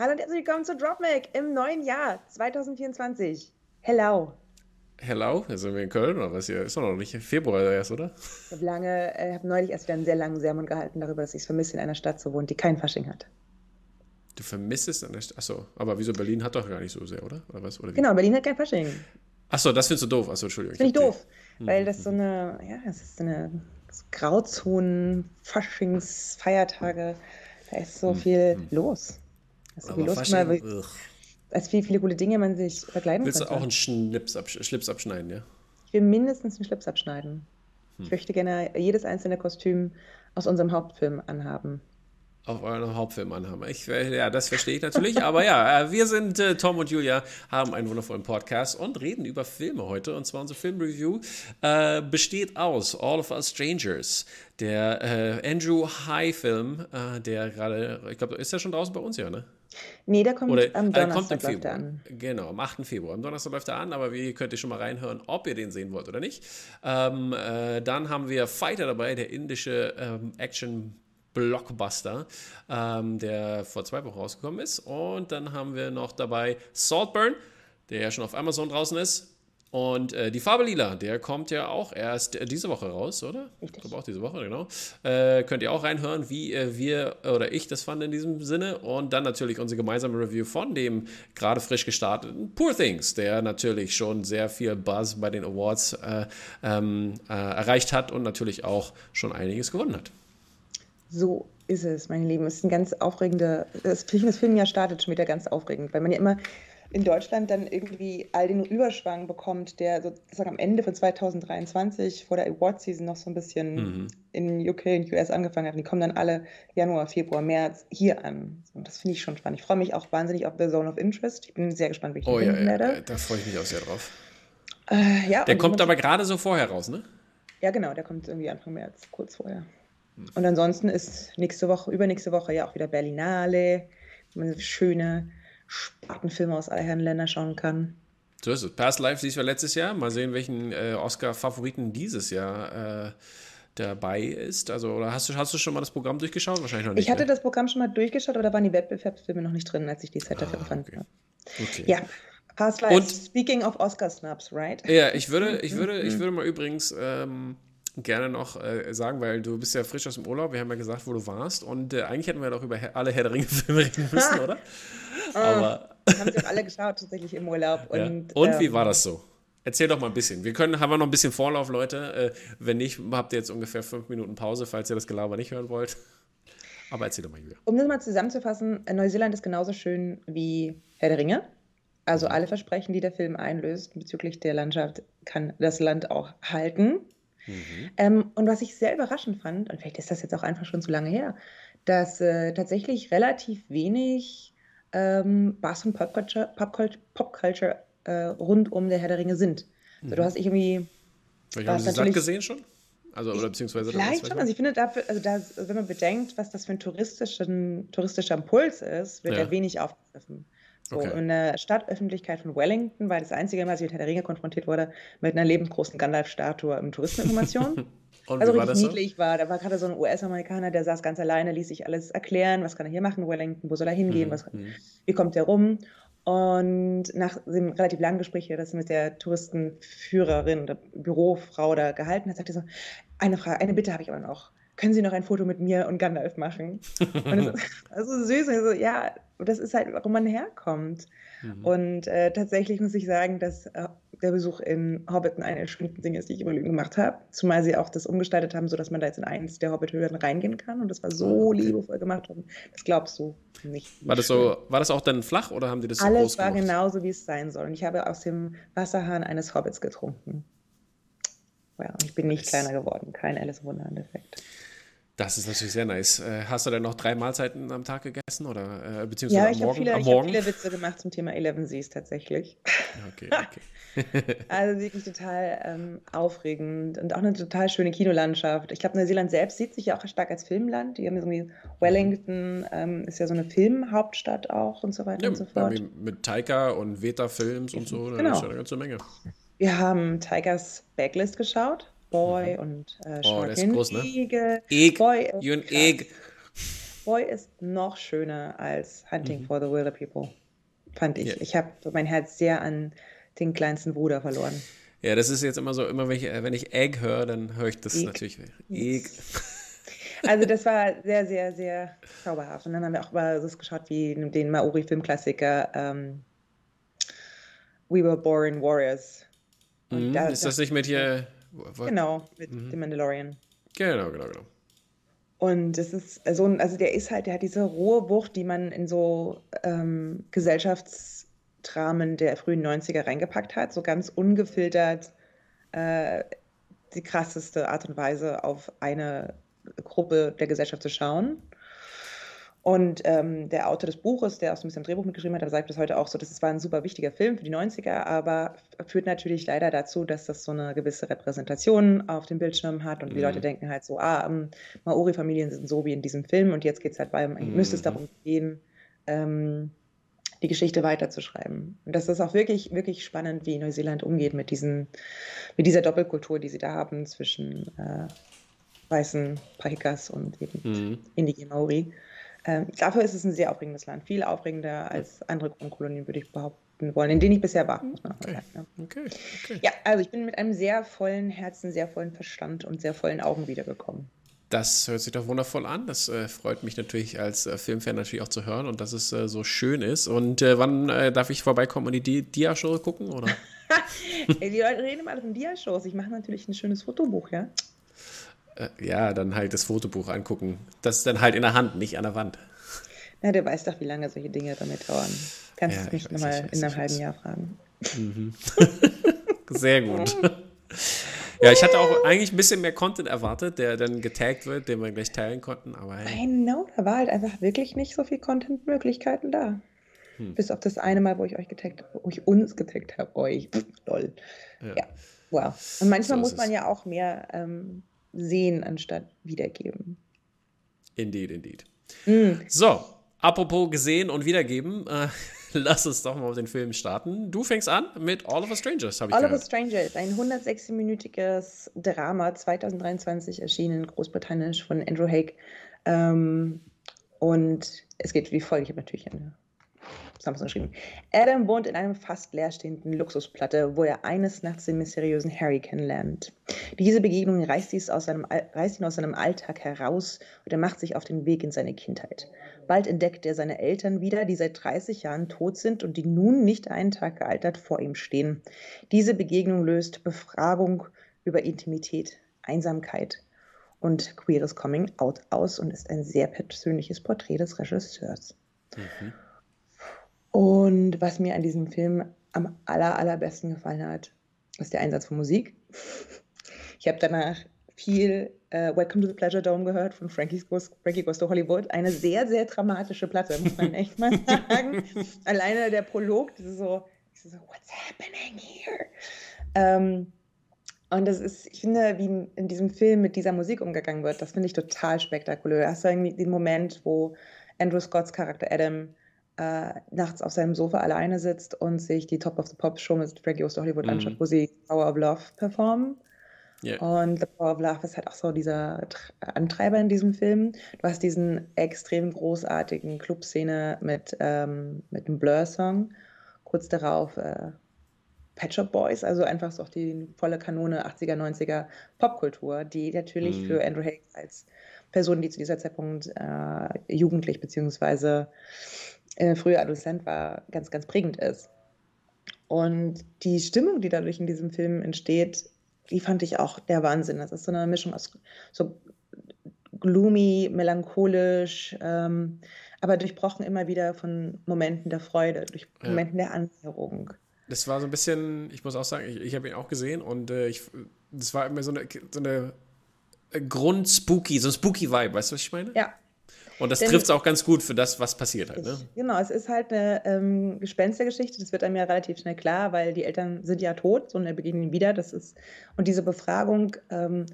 Hallo und herzlich willkommen zu DropMac im neuen Jahr 2024. Hello. Hello, jetzt sind wir in Köln oder was hier? Ist doch noch nicht Februar erst, oder? Ich habe lange, äh, habe neulich erst wieder einen sehr langen Sermon gehalten darüber, dass ich es vermisse, in einer Stadt zu wohnen, die kein Fasching hat. Du vermisst es an der Stadt? Achso, aber wieso Berlin hat doch gar nicht so sehr, oder? Oder was? Oder genau, Berlin hat kein Fasching. Achso, das findest du doof. Achso, Entschuldigung. Finde ich doof, die... weil das so eine, ja, das ist so eine Grauzonen, Faschings, Feiertage. Da ist so hm. viel hm. los. Also wie los mal, als wie viele coole Dinge man sich verkleiden Willst könnte. du auch einen Schlips, absch Schlips abschneiden, ja? Ich will mindestens einen Schlips abschneiden. Hm. Ich möchte gerne jedes einzelne Kostüm aus unserem Hauptfilm anhaben auf euren Hauptfilm anhaben. Ich, ja, das verstehe ich natürlich. aber ja, äh, wir sind äh, Tom und Julia, haben einen wundervollen Podcast und reden über Filme heute. Und zwar unsere Filmreview äh, besteht aus All of Us Strangers, der äh, Andrew High-Film, äh, der gerade, ich glaube, ist der schon draußen bei uns, ja, ne? Nee, der kommt Oder, am Donnerstag kommt im an. Genau, am 8. Februar. Am Donnerstag läuft er an, aber wie könnt ihr schon mal reinhören, ob ihr den sehen wollt oder nicht. Ähm, äh, dann haben wir Fighter dabei, der indische ähm, Action- Blockbuster, ähm, der vor zwei Wochen rausgekommen ist. Und dann haben wir noch dabei Saltburn, der ja schon auf Amazon draußen ist. Und äh, die Farbe Lila, der kommt ja auch erst diese Woche raus, oder? Richtig. Ich glaube auch diese Woche, genau. Äh, könnt ihr auch reinhören, wie äh, wir oder ich das fand in diesem Sinne. Und dann natürlich unsere gemeinsame Review von dem gerade frisch gestarteten Poor Things, der natürlich schon sehr viel Buzz bei den Awards äh, ähm, äh, erreicht hat und natürlich auch schon einiges gewonnen hat. So ist es, mein Lieben. Es ist ein ganz aufregender, das, das Filmjahr startet schon wieder ganz aufregend, weil man ja immer in Deutschland dann irgendwie all den Überschwang bekommt, der sozusagen am Ende von 2023 vor der Award-Season noch so ein bisschen mhm. in UK und US angefangen hat. Und die kommen dann alle Januar, Februar, März hier an. Und das finde ich schon spannend. Ich freue mich auch wahnsinnig auf The Zone of Interest. Ich bin sehr gespannt, wie ich oh, ja, ja, werde. Da freue ich mich auch sehr drauf. Äh, ja, der kommt aber gerade so vorher raus, ne? Ja, genau, der kommt irgendwie Anfang März, kurz vorher. Und ansonsten ist nächste Woche, übernächste Woche ja auch wieder Berlinale, schöne Spartenfilme aus aller Herren Länder schauen kann. So ist es. Past Life siehst du letztes Jahr. Mal sehen, welchen äh, Oscar-Favoriten dieses Jahr äh, dabei ist. Also, oder hast du, hast du schon mal das Programm durchgeschaut? Wahrscheinlich noch nicht. Ich hatte ne? das Programm schon mal durchgeschaut, aber da waren die Wettbewerbsfilme noch nicht drin, als ich die Zeit dafür ah, fand. Okay. okay. Ja. Past Life. Und, Speaking of Oscar-Snubs, right? Ja, ich würde, ich würde, ich würde mal übrigens ähm, gerne noch äh, sagen, weil du bist ja frisch aus dem Urlaub. Wir haben ja gesagt, wo du warst. Und äh, eigentlich hätten wir doch über alle Herr der Ringe-Filme reden müssen, oder? Ah, Aber. haben sie auch alle geschaut, tatsächlich im Urlaub. Und, ja. und ähm, wie war das so? Erzähl doch mal ein bisschen. Wir können, haben wir noch ein bisschen Vorlauf, Leute. Äh, wenn nicht, habt ihr jetzt ungefähr fünf Minuten Pause, falls ihr das Gelaber nicht hören wollt. Aber erzähl doch mal, Julia. Um das mal zusammenzufassen, Neuseeland ist genauso schön wie Herr der Ringe. Also mhm. alle Versprechen, die der Film einlöst bezüglich der Landschaft, kann das Land auch halten. Mhm. Ähm, und was ich sehr überraschend fand, und vielleicht ist das jetzt auch einfach schon zu lange her, dass äh, tatsächlich relativ wenig ähm, Bass und Popculture, Popculture, Popculture äh, rund um der Herr der Ringe sind. Mhm. Also, du hast irgendwie. Vielleicht haben Sie satt gesehen schon? Also, oder beziehungsweise. Vielleicht schon. Also, ich finde dafür, also, das, wenn man bedenkt, was das für ein touristischen, touristischer Impuls ist, wird ja. er wenig aufgegriffen. So, okay. in der Stadtöffentlichkeit von Wellington war das einzige Mal, als ich mit Herr der Ringe konfrontiert wurde, mit einer lebensgroßen Gandalf-Statue im Touristeninformation. Und also richtig niedlich so? war. Da war gerade so ein US-Amerikaner, der saß ganz alleine, ließ sich alles erklären, was kann er hier machen, Wellington, wo soll er hingehen, mhm. was, mhm. wie kommt er rum. Und nach dem relativ langen Gespräch, das mit der Touristenführerin der Bürofrau da gehalten hat, sagte er so, eine Frage, eine Bitte habe ich aber noch. Können Sie noch ein Foto mit mir und Gandalf machen? und das ist also süß. Und so, ja, das ist halt, warum man herkommt. Mhm. Und äh, tatsächlich muss ich sagen, dass äh, der Besuch in Hobbiton eine der schönsten Dinge ist, die ich über Lügen gemacht habe. Zumal sie auch das umgestaltet haben, sodass man da jetzt in eins der Hobbit-Höhlen reingehen kann. Und das war so ah, okay. liebevoll gemacht. Und das glaubst du nicht. War das, so, war das auch dann flach oder haben die das so Alles war genauso, wie es sein soll. Und ich habe aus dem Wasserhahn eines Hobbits getrunken. Ja, und ich bin nicht nice. kleiner geworden. Kein Alice Wunderland-Effekt. Das ist natürlich sehr nice. Äh, hast du denn noch drei Mahlzeiten am Tag gegessen oder äh, beziehungsweise ja, ich am Morgen? Viele, am ich habe viele Witze gemacht zum Thema Eleven Seas tatsächlich. Okay, okay. also wirklich total ähm, aufregend und auch eine total schöne Kinolandschaft. Ich glaube, Neuseeland selbst sieht sich ja auch stark als Filmland. Die haben irgendwie Wellington ähm, ist ja so eine Filmhauptstadt auch und so weiter ja, und so fort. Mit Taika und Veta Films und so, da genau. ist ja eine ganze Menge. Wir haben Taikas Backlist geschaut. Boy mhm. und äh, Oh, der ist groß, ne? Egg. Egg. Boy, Jön Egg. Boy ist noch schöner als Hunting mhm. for the Wilder People, fand ich. Ja. Ich habe mein Herz sehr an den kleinsten Bruder verloren. Ja, das ist jetzt immer so, immer wenn ich, wenn ich Egg höre, dann höre ich das Egg. natürlich. Egg. Also das war sehr, sehr, sehr zauberhaft. Und dann haben wir auch mal so geschaut wie den Maori-Filmklassiker ähm, We Were Born Warriors. Mhm, da, ist das, das nicht mit hier? Genau, mit mhm. dem Mandalorian. Genau, genau, genau. Und das ist so ein, also der ist halt, der hat diese rohe Wucht, die man in so ähm, Gesellschaftsdramen der frühen 90er reingepackt hat, so ganz ungefiltert äh, die krasseste Art und Weise auf eine Gruppe der Gesellschaft zu schauen. Und ähm, der Autor des Buches, der auch so ein bisschen Drehbuch mitgeschrieben hat, sagt bis heute auch so, das war ein super wichtiger Film für die 90er, aber führt natürlich leider dazu, dass das so eine gewisse Repräsentation auf dem Bildschirm hat und mhm. die Leute denken halt so, ah, um, Maori-Familien sind so wie in diesem Film und jetzt geht es halt bei, mhm. müsste es darum gehen, ähm, die Geschichte weiterzuschreiben. Und das ist auch wirklich, wirklich spannend, wie Neuseeland umgeht mit, diesen, mit dieser Doppelkultur, die sie da haben zwischen äh, weißen Pahikas und eben mhm. indigenen Maori. Ähm, dafür ist es ein sehr aufregendes Land, viel aufregender als andere Kronkolonien, würde ich behaupten wollen, in denen ich bisher war, okay. sagen. Ja. Okay. Okay. ja, also ich bin mit einem sehr vollen Herzen, sehr vollen Verstand und sehr vollen Augen wiedergekommen. Das hört sich doch wundervoll an. Das äh, freut mich natürlich als äh, Filmfan natürlich auch zu hören und dass es äh, so schön ist. Und äh, wann äh, darf ich vorbeikommen und die Dia-Show gucken? Oder? die Leute reden immer von Dia-Shows. Ich mache natürlich ein schönes Fotobuch, ja. Äh, ja, dann halt das Fotobuch angucken. Das ist dann halt in der Hand, nicht an der Wand. Na, du weißt doch, wie lange solche Dinge damit dauern. Kannst ja, du mich nochmal in einem halben Jahr fragen. Mhm. Sehr gut. Ja, ich hatte auch eigentlich ein bisschen mehr Content erwartet, der dann getaggt wird, den wir gleich teilen konnten. Aber hey. I know, da war halt einfach wirklich nicht so viel Content-Möglichkeiten da. Hm. Bis auf das eine Mal, wo ich euch getaggt habe, wo ich uns getaggt habe, euch. Lol. Ja. ja. Wow. Und manchmal so muss man ja auch mehr ähm, sehen anstatt wiedergeben. Indeed, indeed. Mm. So, apropos gesehen und wiedergeben, äh, lass uns doch mal auf den Film starten. Du fängst an mit All of Us Strangers, habe ich All gehört. All of Us Strangers, ein 106-minütiges Drama, 2023 erschienen, großbritannisch von Andrew Haig. Ähm, und es geht wie folgt: Ich habe natürlich eine Samson geschrieben. Adam wohnt in einem fast leerstehenden Luxusplatte, wo er eines Nachts den mysteriösen Harry kennenlernt. Diese Begegnung reißt, ihn aus seinem, reißt ihn aus seinem Alltag heraus und er macht sich auf den Weg in seine Kindheit. Bald entdeckt er seine Eltern wieder, die seit 30 Jahren tot sind und die nun nicht einen Tag gealtert vor ihm stehen. Diese Begegnung löst Befragung über Intimität, Einsamkeit und queeres Coming Out aus und ist ein sehr persönliches Porträt des Regisseurs. Mhm. Und was mir an diesem Film am aller, allerbesten gefallen hat, ist der Einsatz von Musik. Ich habe danach viel äh, Welcome to the Pleasure Dome gehört von Frankie Goes, Frankie Goes to Hollywood. Eine sehr, sehr dramatische Platte, muss man echt mal sagen. Alleine der Prolog, das ist so, das ist so what's happening here? Ähm, und das ist, ich finde, wie in diesem Film mit dieser Musik umgegangen wird, das finde ich total spektakulär. Hast du irgendwie den Moment, wo Andrew Scotts Charakter Adam äh, nachts auf seinem Sofa alleine sitzt und sich die Top of the Pop Show mit Frankie Oster Hollywood mhm. anschaut, wo sie Power of Love performen. Yeah. Und The Power of Love ist halt auch so dieser Antreiber in diesem Film. Du hast diesen extrem großartigen Clubszene mit, ähm, mit einem Blur-Song. Kurz darauf äh, Pet Shop Boys, also einfach so auch die volle Kanone 80er, 90er Popkultur, die natürlich mm. für Andrew Haig als Person, die zu dieser Zeitpunkt äh, jugendlich beziehungsweise äh, früher Adoleszent war, ganz, ganz prägend ist. Und die Stimmung, die dadurch in diesem Film entsteht, die fand ich auch der Wahnsinn. Das ist so eine Mischung aus so gloomy, melancholisch, ähm, aber durchbrochen immer wieder von Momenten der Freude, durch ja. Momenten der Annäherung. Das war so ein bisschen, ich muss auch sagen, ich, ich habe ihn auch gesehen und äh, ich, das war immer so eine, so eine Grund-Spooky, so ein Spooky-Vibe, weißt du, was ich meine? Ja, und das trifft es auch ganz gut für das, was passiert halt. Ne? Genau, es ist halt eine ähm, Gespenstergeschichte. Das wird einem ja relativ schnell klar, weil die Eltern sind ja tot so, und er begegnet ihn wieder. Das ist, und diese Befragung, ähm,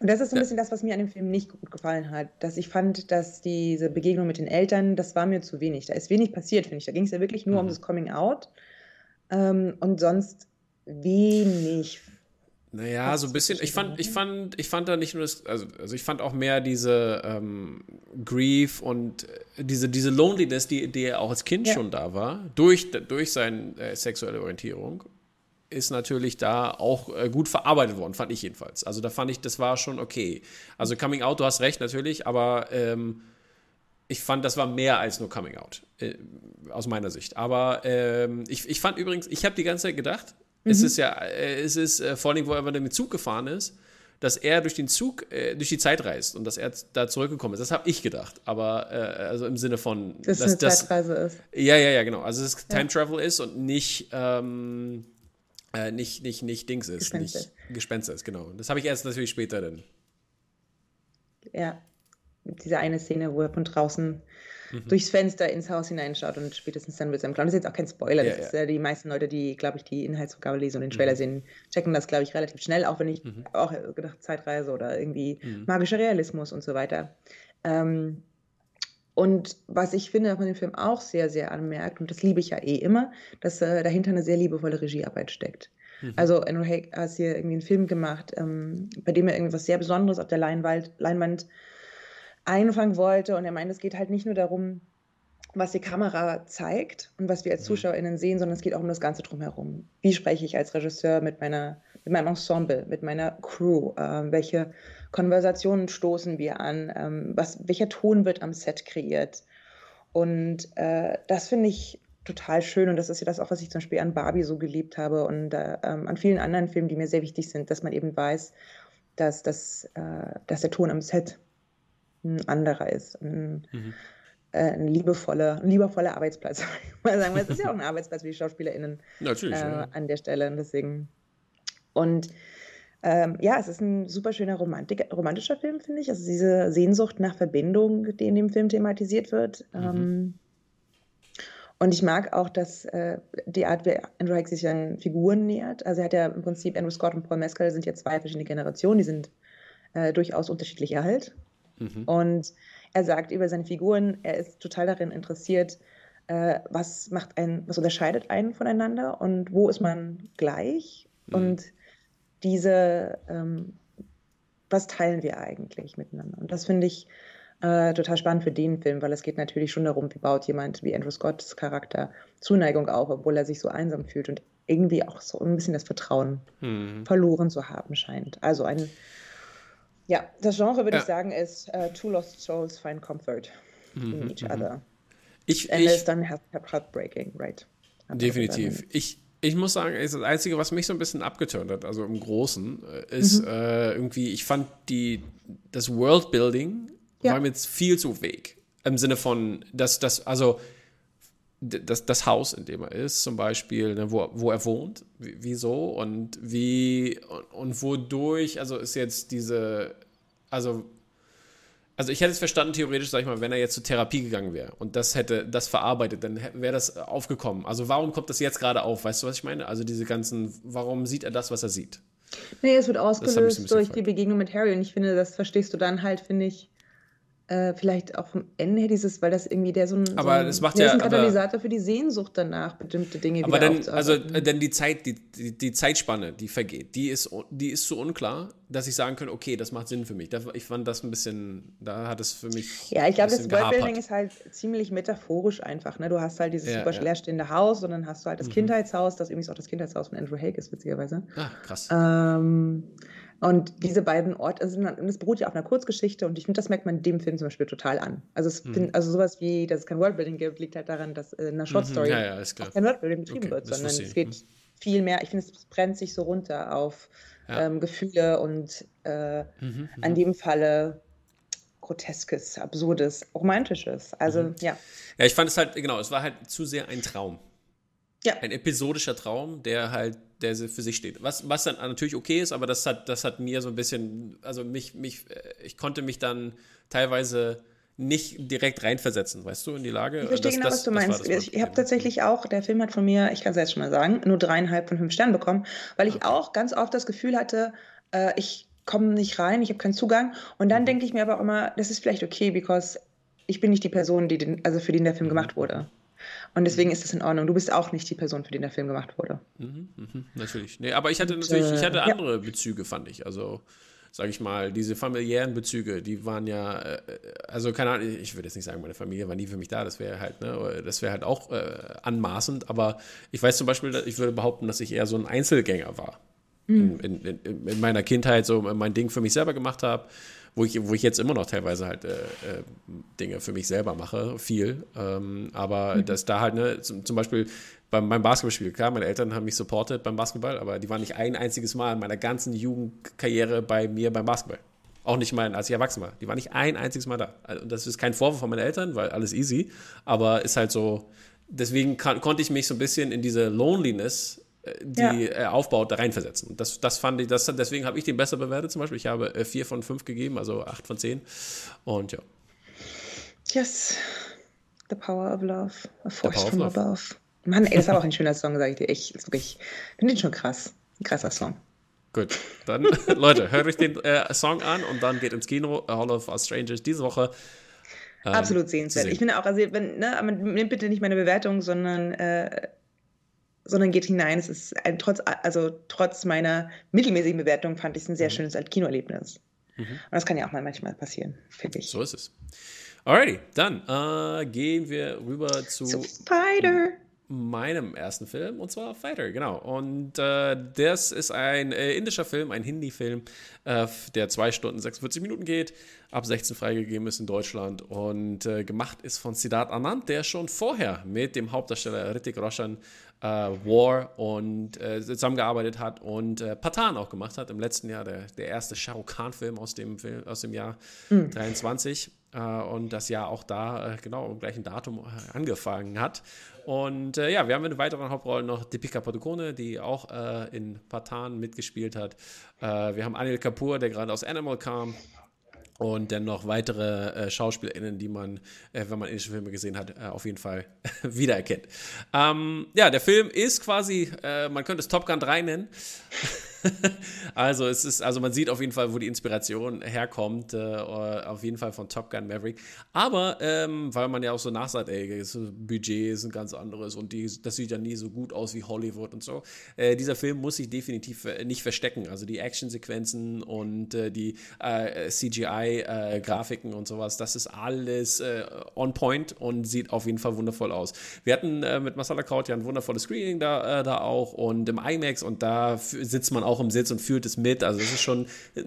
und das ist so ein bisschen das, was mir an dem Film nicht gut gefallen hat. Dass ich fand, dass diese Begegnung mit den Eltern, das war mir zu wenig. Da ist wenig passiert, finde ich. Da ging es ja wirklich nur mhm. um das Coming Out. Ähm, und sonst wenig Naja, so ein bisschen. Ich fand, ich fand, ich fand da nicht nur das, also, also ich fand auch mehr diese ähm, Grief und äh, diese, diese Loneliness, die, die auch als Kind ja. schon da war, durch, durch seine äh, sexuelle Orientierung, ist natürlich da auch äh, gut verarbeitet worden, fand ich jedenfalls. Also da fand ich, das war schon okay. Also Coming Out, du hast recht natürlich, aber ähm, ich fand, das war mehr als nur Coming Out, äh, aus meiner Sicht. Aber ähm, ich, ich fand übrigens, ich habe die ganze Zeit gedacht, Mhm. Es ist ja, äh, es ist äh, vor allem, wo er mit dem Zug gefahren ist, dass er durch den Zug, äh, durch die Zeit reist und dass er da zurückgekommen ist. Das habe ich gedacht. Aber äh, also im Sinne von. Dass es eine das, Zeitreise ist. Ja, ja, ja, genau. Also dass es Time Travel ist und nicht. Ähm, äh, nicht, nicht, nicht Dings ist, Gespenster. nicht Gespenster ist, genau. Das habe ich erst natürlich später dann. Ja, diese eine Szene, wo er von draußen mhm. durchs Fenster ins Haus hineinschaut und spätestens dann mit seinem Clown. Das ist jetzt auch kein Spoiler. Ja. Ist, die meisten Leute, die, glaube ich, die Inhaltsvergabe lesen und den Trailer mhm. sehen, checken das, glaube ich, relativ schnell, auch wenn ich mhm. auch gedacht, Zeitreise oder irgendwie mhm. magischer Realismus und so weiter. Ähm, und was ich finde, dass man den Film auch sehr, sehr anmerkt, und das liebe ich ja eh immer, dass äh, dahinter eine sehr liebevolle Regiearbeit steckt. Mhm. Also Andrew Haig hat hier irgendwie einen Film gemacht, ähm, bei dem er irgendwas sehr Besonderes auf der Leinwand, Leinwand einfangen wollte. Und er meint, es geht halt nicht nur darum, was die Kamera zeigt und was wir als mhm. ZuschauerInnen sehen, sondern es geht auch um das Ganze drumherum. Wie spreche ich als Regisseur mit, meiner, mit meinem Ensemble, mit meiner Crew? Ähm, welche Konversationen stoßen wir an? Ähm, was, welcher Ton wird am Set kreiert? Und äh, das finde ich total schön und das ist ja das auch, was ich zum Beispiel an Barbie so geliebt habe und äh, ähm, an vielen anderen Filmen, die mir sehr wichtig sind, dass man eben weiß, dass, dass, äh, dass der Ton am Set ein anderer ist. Ein, mhm. äh, ein, liebevoller, ein liebevoller Arbeitsplatz. Mal sagen, es ist ja auch ein Arbeitsplatz für die SchauspielerInnen Natürlich, äh, ja. an der Stelle. Und deswegen. Und ähm, ja, es ist ein super schöner Romantik, romantischer Film, finde ich. Also diese Sehnsucht nach Verbindung, die in dem Film thematisiert wird. Mhm. Ähm, und ich mag auch, dass äh, die Art, wie Andrew Hicks sich an Figuren nähert. Also er hat ja im Prinzip, Andrew Scott und Paul Mescal sind ja zwei verschiedene Generationen, die sind äh, durchaus unterschiedlicher alt. Mhm. Und er sagt über seine Figuren, er ist total darin interessiert, äh, was macht einen, was unterscheidet einen voneinander und wo ist man gleich mhm. und diese, ähm, was teilen wir eigentlich miteinander? Und das finde ich äh, total spannend für den Film, weil es geht natürlich schon darum, wie baut jemand wie Andrew Scotts Charakter Zuneigung auf, obwohl er sich so einsam fühlt und irgendwie auch so ein bisschen das Vertrauen mhm. verloren zu haben scheint. Also ein ja, das Genre würde ja. ich sagen ist uh, Two Lost Souls find comfort mhm, in each mhm. other. Ich, And ich, dann heartbreaking, right? Definitiv. Ich, ich muss sagen, das Einzige, was mich so ein bisschen abgeturnt hat, also im Großen, äh, ist mhm. äh, irgendwie, ich fand die, das Worldbuilding ja. war mir jetzt viel zu weg. Im Sinne von, dass das, also das, das Haus, in dem er ist, zum Beispiel, ne, wo, wo er wohnt, wieso und wie und, und wodurch, also ist jetzt diese, also also ich hätte es verstanden, theoretisch, sag ich mal, wenn er jetzt zur Therapie gegangen wäre und das hätte das verarbeitet, dann wäre das aufgekommen. Also warum kommt das jetzt gerade auf? Weißt du, was ich meine? Also diese ganzen, warum sieht er das, was er sieht? Nee, es wird ausgelöst durch gefragt. die Begegnung mit Harry und ich finde, das verstehst du dann halt, finde ich, äh, vielleicht auch vom Ende her dieses, weil das irgendwie der so ein, aber so ein, das macht ja, ein Katalysator aber, für die Sehnsucht danach, bestimmte Dinge aber wieder dann, also äh, denn die Zeit, die, die, die, Zeitspanne, die vergeht, die ist, die ist so unklar, dass ich sagen könnte, okay, das macht Sinn für mich. Das, ich fand das ein bisschen, da hat es für mich. Ja, ich glaube, das Worldbuilding ist halt ziemlich metaphorisch einfach. Ne? Du hast halt dieses ja, super ja. leerstehende Haus und dann hast du halt das mhm. Kindheitshaus, das übrigens auch das Kindheitshaus von Andrew Haig ist, witzigerweise. Ah, krass. Ähm, und diese beiden Orte, also es beruht ja auf einer Kurzgeschichte und ich finde, das merkt man dem Film zum Beispiel total an. Also, es mhm. also sowas wie, dass es kein Worldbuilding gibt, liegt halt daran, dass in einer Short Story mhm, ja, ja, kein Worldbuilding betrieben okay, wird, sondern es geht mhm. viel mehr, ich finde, es brennt sich so runter auf ja. ähm, Gefühle und äh, mhm, mhm, an dem Falle Groteskes, Absurdes, Romantisches. Also, mhm. ja. Ja, ich fand es halt, genau, es war halt zu sehr ein Traum. Ja. Ein episodischer Traum, der halt, der für sich steht. Was, was dann natürlich okay ist, aber das hat, das hat mir so ein bisschen, also mich, mich, äh, ich konnte mich dann teilweise nicht direkt reinversetzen, weißt du, in die Lage. Ich verstehe das, genau, das, was du meinst. Ich, habe tatsächlich auch, der Film hat von mir, ich kann es jetzt schon mal sagen, nur dreieinhalb von fünf Sternen bekommen, weil ich okay. auch ganz oft das Gefühl hatte, äh, ich komme nicht rein, ich habe keinen Zugang. Und dann mhm. denke ich mir aber auch immer, das ist vielleicht okay, because ich bin nicht die Person, die den, also für den der Film mhm. gemacht wurde. Und deswegen ist das in Ordnung. Du bist auch nicht die Person, für die der Film gemacht wurde. Mhm, mh, natürlich. Nee, aber ich hatte natürlich, ich hatte äh, andere ja. Bezüge, fand ich. Also sage ich mal, diese familiären Bezüge, die waren ja, äh, also keine Ahnung, ich würde jetzt nicht sagen, meine Familie war nie für mich da, das wäre halt, ne, das wäre halt auch äh, anmaßend, aber ich weiß zum Beispiel, ich würde behaupten, dass ich eher so ein Einzelgänger war. Mhm. In, in, in, meiner Kindheit so mein Ding für mich selber gemacht habe, wo ich, wo ich jetzt immer noch teilweise halt äh, äh, Dinge für mich selber mache, viel. Ähm, aber mhm. dass da halt, ne, zum, zum Beispiel beim, beim Basketballspiel. Klar, meine Eltern haben mich supportet beim Basketball, aber die waren nicht ein einziges Mal in meiner ganzen Jugendkarriere bei mir beim Basketball. Auch nicht mal, als ich erwachsen war. Die waren nicht ein einziges Mal da. Und das ist kein Vorwurf von meinen Eltern, weil alles easy. Aber ist halt so, deswegen kann, konnte ich mich so ein bisschen in diese Loneliness, die ja. er aufbaut, da reinversetzen. Das, das fand ich, das, deswegen habe ich den besser bewertet zum Beispiel. Ich habe äh, vier von fünf gegeben, also acht von zehn. Und ja. Yes. The power of love. A force from love. above. Mann, ey, das ist aber auch ein schöner Song, sage ich dir. Ich finde den schon krass. Ein krasser Song. Gut, dann Leute, hört euch den äh, Song an und dann geht ins Kino. Hall of Us Strangers diese Woche. Ähm, Absolut sehenswert. Ich finde auch, also wenn, ne, nimmt bitte nicht meine Bewertung, sondern, äh, sondern geht hinein. Es ist ein, trotz, also trotz meiner mittelmäßigen Bewertung fand ich es ein sehr mhm. schönes Kinoerlebnis. Mhm. Und das kann ja auch mal manchmal passieren, finde ich. So ist es. Alrighty, dann äh, gehen wir rüber zu. Spider meinem ersten Film und zwar Fighter, genau. Und äh, das ist ein äh, indischer Film, ein Hindi-Film, äh, der 2 Stunden 46 Minuten geht, ab 16 freigegeben ist in Deutschland und äh, gemacht ist von Siddharth Anand, der schon vorher mit dem Hauptdarsteller Ritik Roshan äh, War und äh, zusammengearbeitet hat und Patan auch gemacht hat im letzten Jahr, der, der erste Shah Rukh Khan Film aus dem, Film, aus dem Jahr mhm. 23 und das Jahr auch da genau am gleichen Datum angefangen hat. Und äh, ja, wir haben in weiteren Hauptrollen noch Deepika Padukone, die auch äh, in Patan mitgespielt hat. Äh, wir haben Anil Kapoor, der gerade aus Animal kam. Und dann noch weitere äh, SchauspielerInnen, die man, äh, wenn man indische Filme gesehen hat, äh, auf jeden Fall wiedererkennt. Ähm, ja, der Film ist quasi, äh, man könnte es Top Gun 3 nennen. also es ist, also man sieht auf jeden Fall, wo die Inspiration herkommt, äh, auf jeden Fall von Top Gun Maverick. Aber ähm, weil man ja auch so nachsagt, ey, das Budget ist ein ganz anderes und die, das sieht ja nie so gut aus wie Hollywood und so. Äh, dieser Film muss sich definitiv äh, nicht verstecken. Also die Actionsequenzen und äh, die äh, CGI-Grafiken äh, und sowas, das ist alles on point und sieht auf jeden Fall wundervoll aus. Wir hatten mit Masala Kraut ja ein wundervolles Screening da, da auch und im IMAX und da sitzt man auch im Sitz und fühlt es mit. Also es ist schon,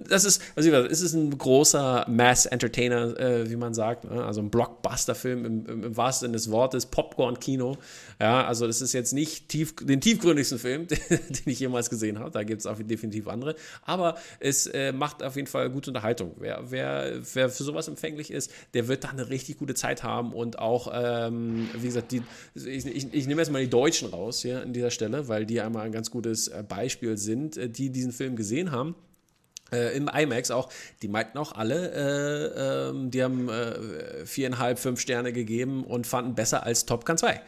das ist, also es ist ein großer Mass-Entertainer, äh, wie man sagt. Ne? Also ein Blockbuster-Film im, im, im, wahrsten Sinne des Wortes, Popcorn-Kino. Ja, also das ist jetzt nicht tief, den tiefgründigsten Film, den, ich jemals gesehen habe. Da gibt es auch definitiv andere. Aber es äh, macht auf jeden Fall gute Unterhaltung. Wer, wer, wer für sowas empfänglich ist, der wird da eine richtig gute Zeit haben und auch, ähm, wie gesagt, die, ich, ich, ich nehme jetzt mal die Deutschen raus hier an dieser Stelle, weil die einmal ein ganz gutes äh, Beispiel sind, äh, die diesen Film gesehen haben. Äh, im IMAX auch, die meinten auch alle, äh, äh, die haben äh, viereinhalb, fünf Sterne gegeben und fanden besser als Top Gun 2.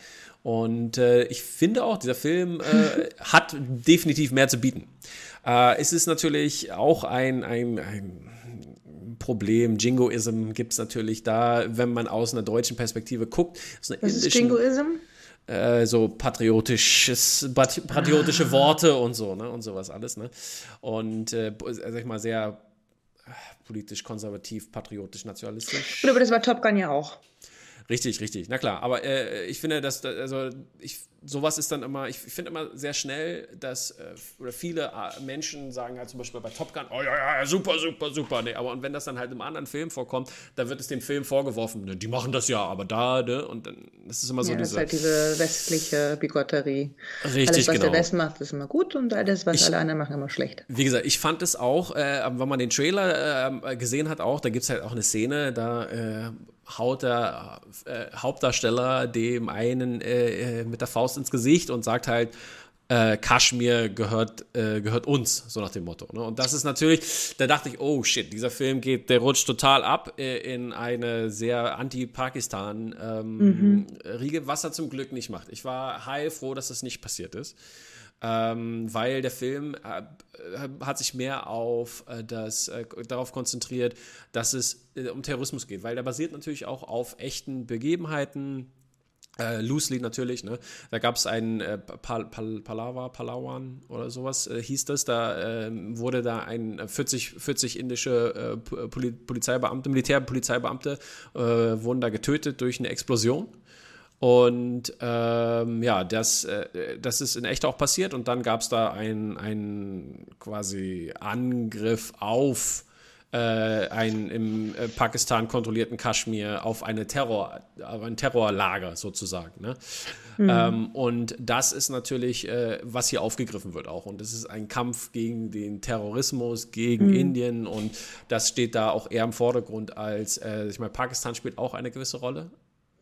Und äh, ich finde auch, dieser Film äh, hat definitiv mehr zu bieten. es ist natürlich auch ein, ein, ein Problem. Jingoism gibt es natürlich da, wenn man aus einer deutschen Perspektive guckt. Was ist Jingoism? Äh, so patriotisches, patriotische ah. Worte und so, ne? Und sowas alles, ne? Und äh, sag ich mal, sehr äh, politisch konservativ, patriotisch, nationalistisch. Aber das war Top Gun ja auch. Richtig, richtig. Na klar, aber äh, ich finde, dass, also ich, sowas ist dann immer, ich finde immer sehr schnell, dass, äh, oder viele äh, Menschen sagen halt zum Beispiel bei Top Gun, oh ja, ja, super, super, super. Nee, aber und wenn das dann halt im anderen Film vorkommt, dann wird es dem Film vorgeworfen, ne, die machen das ja, aber da, ne, und dann, das ist immer so ja, diese. Das ist halt diese westliche Bigotterie. Richtig, alles, was genau. der Westen macht, ist immer gut und alles, was ich, alle anderen machen, immer schlecht. Wie gesagt, ich fand es auch, äh, wenn man den Trailer äh, gesehen hat, auch, da gibt es halt auch eine Szene, da äh, haut der äh, Hauptdarsteller dem einen äh, äh, mit der Faust ins Gesicht und sagt halt, äh, Kaschmir gehört, äh, gehört uns, so nach dem Motto. Ne? Und das ist natürlich, da dachte ich, oh shit, dieser Film geht, der rutscht total ab äh, in eine sehr anti-Pakistan-Riege, mhm. was er zum Glück nicht macht. Ich war heilfroh, dass das nicht passiert ist ähm, weil der Film äh, hat sich mehr auf äh, das äh, darauf konzentriert, dass es äh, um Terrorismus geht, weil der basiert natürlich auch auf echten Begebenheiten Äh, loosely natürlich, ne? Da gab es einen äh, Pal Pal Palawa, Palawan oder sowas äh, hieß das. Da äh, wurde da ein 40, 40 indische äh, Poli Polizeibeamte, Militärpolizeibeamte äh, wurden da getötet durch eine Explosion. Und ähm, ja, das, das ist in echt auch passiert. Und dann gab es da einen quasi Angriff auf äh, ein im äh, Pakistan kontrollierten Kaschmir auf eine Terror, auf ein Terrorlager sozusagen. Ne? Mhm. Ähm, und das ist natürlich, äh, was hier aufgegriffen wird auch. Und das ist ein Kampf gegen den Terrorismus, gegen mhm. Indien und das steht da auch eher im Vordergrund als, äh, ich meine, Pakistan spielt auch eine gewisse Rolle,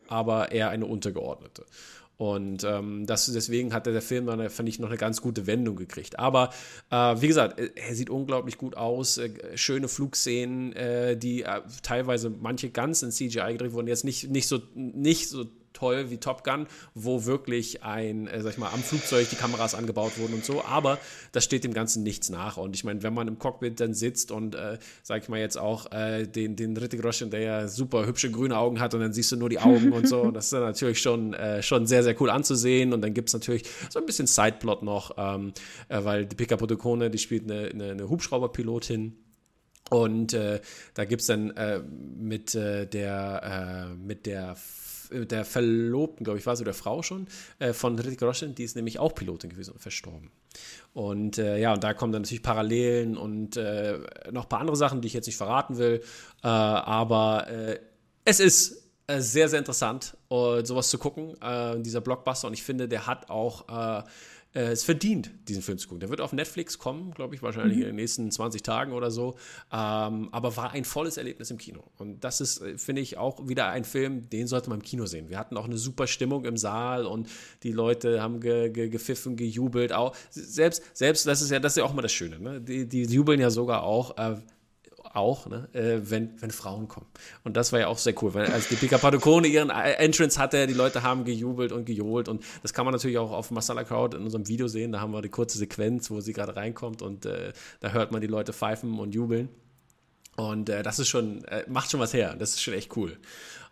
aber eher eine untergeordnete. Und ähm, das, deswegen hat der Film dann, fand ich, noch eine ganz gute Wendung gekriegt. Aber äh, wie gesagt, er sieht unglaublich gut aus. Äh, schöne Flugszenen, äh, die äh, teilweise manche ganz in CGI gedreht wurden. Jetzt nicht, nicht, so, nicht so toll wie Top Gun, wo wirklich ein, äh, sag ich mal, am Flugzeug die Kameras angebaut wurden und so, aber das steht dem Ganzen nichts nach. Und ich meine, wenn man im Cockpit dann sitzt und, äh, sag ich mal jetzt auch, äh, den, den Rittig Roshan, der ja super hübsche grüne Augen hat und dann siehst du nur die Augen und so, das ist dann natürlich schon, äh, schon sehr, sehr cool anzusehen. Und dann gibt es natürlich so ein bisschen Sideplot noch, ähm, äh, weil die Pika Podokone, die spielt eine, eine, eine Hubschrauberpilotin. Und äh, da gibt es dann äh, mit, äh, der, äh, mit der der Verlobten, glaube ich, war so der Frau schon, äh, von Hrithik Roshan, die ist nämlich auch Pilotin gewesen und verstorben. Und äh, ja, und da kommen dann natürlich Parallelen und äh, noch ein paar andere Sachen, die ich jetzt nicht verraten will. Äh, aber äh, es ist sehr, sehr interessant, sowas zu gucken, dieser Blockbuster. Und ich finde, der hat auch äh, es verdient, diesen Film zu gucken. Der wird auf Netflix kommen, glaube ich, wahrscheinlich mhm. in den nächsten 20 Tagen oder so. Ähm, aber war ein volles Erlebnis im Kino. Und das ist, äh, finde ich, auch wieder ein Film, den sollte man im Kino sehen. Wir hatten auch eine super Stimmung im Saal und die Leute haben ge, ge, gepfiffen, gejubelt. Auch selbst, selbst, das ist ja, das ist ja auch mal das Schöne. Ne? Die, die jubeln ja sogar auch. Äh, auch, ne, äh, wenn, wenn Frauen kommen. Und das war ja auch sehr cool, weil als die Pika Padukone ihren Entrance hatte, die Leute haben gejubelt und gejohlt und das kann man natürlich auch auf Masala Crowd in unserem Video sehen, da haben wir die kurze Sequenz, wo sie gerade reinkommt und äh, da hört man die Leute pfeifen und jubeln. Und äh, das ist schon, äh, macht schon was her. Das ist schon echt cool.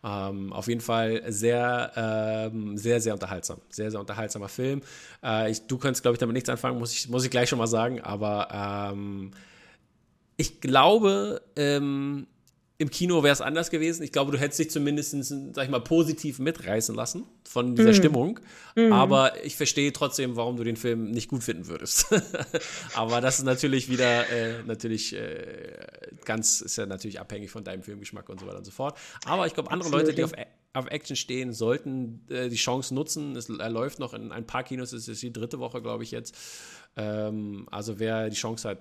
Ähm, auf jeden Fall sehr, ähm, sehr, sehr unterhaltsam. Sehr, sehr unterhaltsamer Film. Äh, ich, du könntest, glaube ich, damit nichts anfangen, muss ich, muss ich gleich schon mal sagen, aber ähm, ich glaube, ähm, im Kino wäre es anders gewesen. Ich glaube, du hättest dich zumindest, sag ich mal, positiv mitreißen lassen von dieser mm. Stimmung. Mm. Aber ich verstehe trotzdem, warum du den Film nicht gut finden würdest. Aber das ist natürlich wieder, äh, natürlich äh, ganz, ist ja natürlich abhängig von deinem Filmgeschmack und so weiter und so fort. Aber ich glaube, andere Absolut. Leute, die auf, auf Action stehen, sollten äh, die Chance nutzen. Es er läuft noch in ein paar Kinos, es ist die dritte Woche, glaube ich, jetzt. Ähm, also wer die Chance hat,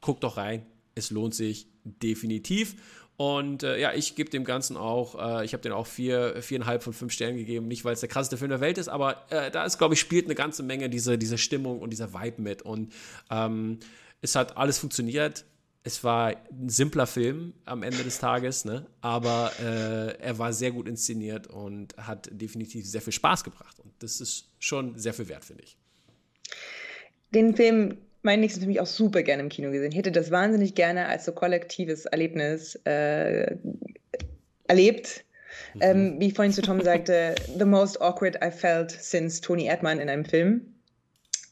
guckt doch rein. Es lohnt sich definitiv. Und äh, ja, ich gebe dem Ganzen auch, äh, ich habe den auch vier, viereinhalb von fünf Sternen gegeben. Nicht, weil es der krasseste Film der Welt ist, aber äh, da ist, glaube ich, spielt eine ganze Menge diese, diese Stimmung und dieser Vibe mit. Und ähm, es hat alles funktioniert. Es war ein simpler Film am Ende des Tages, ne? aber äh, er war sehr gut inszeniert und hat definitiv sehr viel Spaß gebracht. Und das ist schon sehr viel wert, finde ich. Den Film meinen nächsten Film ich auch super gerne im Kino gesehen. Ich hätte das wahnsinnig gerne als so kollektives Erlebnis äh, erlebt. Mhm. Ähm, wie ich vorhin zu Tom sagte, the most awkward I felt since Tony Erdmann in einem Film.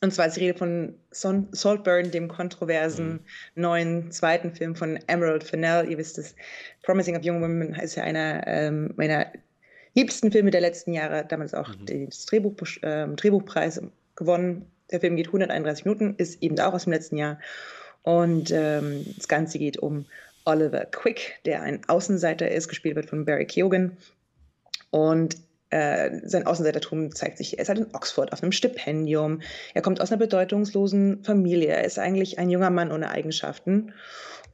Und zwar ist die Rede von Son Saltburn, dem kontroversen mhm. neuen zweiten Film von Emerald Fennell. Ihr wisst es, Promising of Young Women ist ja einer ähm, meiner liebsten Filme der letzten Jahre. Damals auch mhm. den Drehbuch, äh, Drehbuchpreis gewonnen der Film geht 131 Minuten, ist eben auch aus dem letzten Jahr. Und ähm, das Ganze geht um Oliver Quick, der ein Außenseiter ist, gespielt wird von Barry Keoghan. Und äh, sein Außenseitertum zeigt sich, er ist halt in Oxford auf einem Stipendium. Er kommt aus einer bedeutungslosen Familie. Er ist eigentlich ein junger Mann ohne Eigenschaften.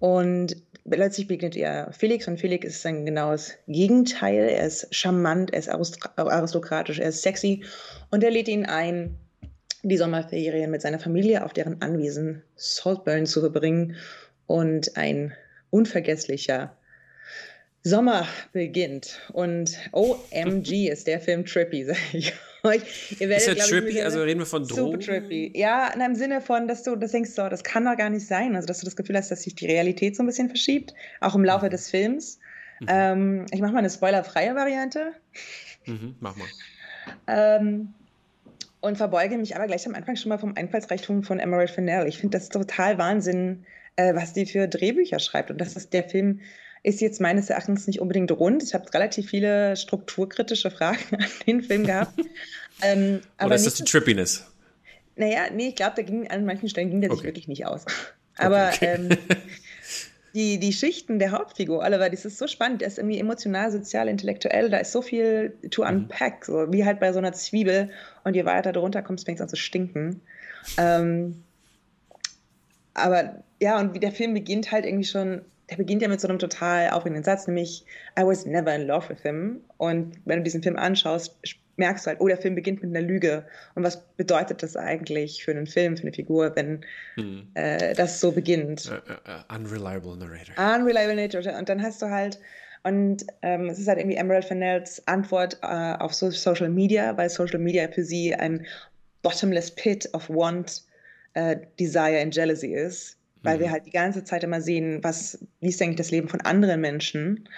Und plötzlich begegnet er Felix und Felix ist sein genaues Gegenteil. Er ist charmant, er ist aristokratisch, er ist sexy und er lädt ihn ein, die Sommerferien mit seiner Familie auf deren Anwesen Saltburn zu verbringen und ein unvergesslicher Sommer beginnt. Und OMG ist der Film trippy, sag ich euch. Ihr werdet, ist er trippy? also reden wir von Drogen? Super trippy. Ja, in einem Sinne von, dass du das denkst, so, das kann doch gar nicht sein. Also, dass du das Gefühl hast, dass sich die Realität so ein bisschen verschiebt, auch im Laufe mhm. des Films. Mhm. Ähm, ich mache mal eine spoilerfreie Variante. Mhm, mach mal. Ähm, und verbeuge mich aber gleich am Anfang schon mal vom Einfallsreichtum von Emerald Fennell. Ich finde das total Wahnsinn, äh, was die für Drehbücher schreibt. Und das ist der Film ist jetzt meines Erachtens nicht unbedingt rund. Ich habe relativ viele strukturkritische Fragen an den Film gehabt. ähm, Oder ist das die Trippiness? Naja, nee, ich glaube, an manchen Stellen ging der okay. sich wirklich nicht aus. Aber okay, okay. Ähm, die, die Schichten der Hauptfigur, alle, weil das ist so spannend, der ist irgendwie emotional, sozial, intellektuell, da ist so viel to mhm. unpack, so wie halt bei so einer Zwiebel und je weiter du runterkommst, fängst du an zu stinken. Ähm, aber ja, und wie der Film beginnt halt irgendwie schon der beginnt ja mit so einem total aufregenden Satz, nämlich I was never in love with him. Und wenn du diesen Film anschaust, merkst du halt, oh, der Film beginnt mit einer Lüge. Und was bedeutet das eigentlich für einen Film, für eine Figur, wenn hm. äh, das so beginnt? Uh, uh, unreliable Narrator. Unreliable Narrator. Und dann hast du halt, und ähm, es ist halt irgendwie Emerald Fennells Antwort äh, auf so Social Media, weil Social Media für sie ein bottomless pit of want, uh, desire and jealousy ist weil mhm. wir halt die ganze Zeit immer sehen, was, wie ist eigentlich das Leben von anderen Menschen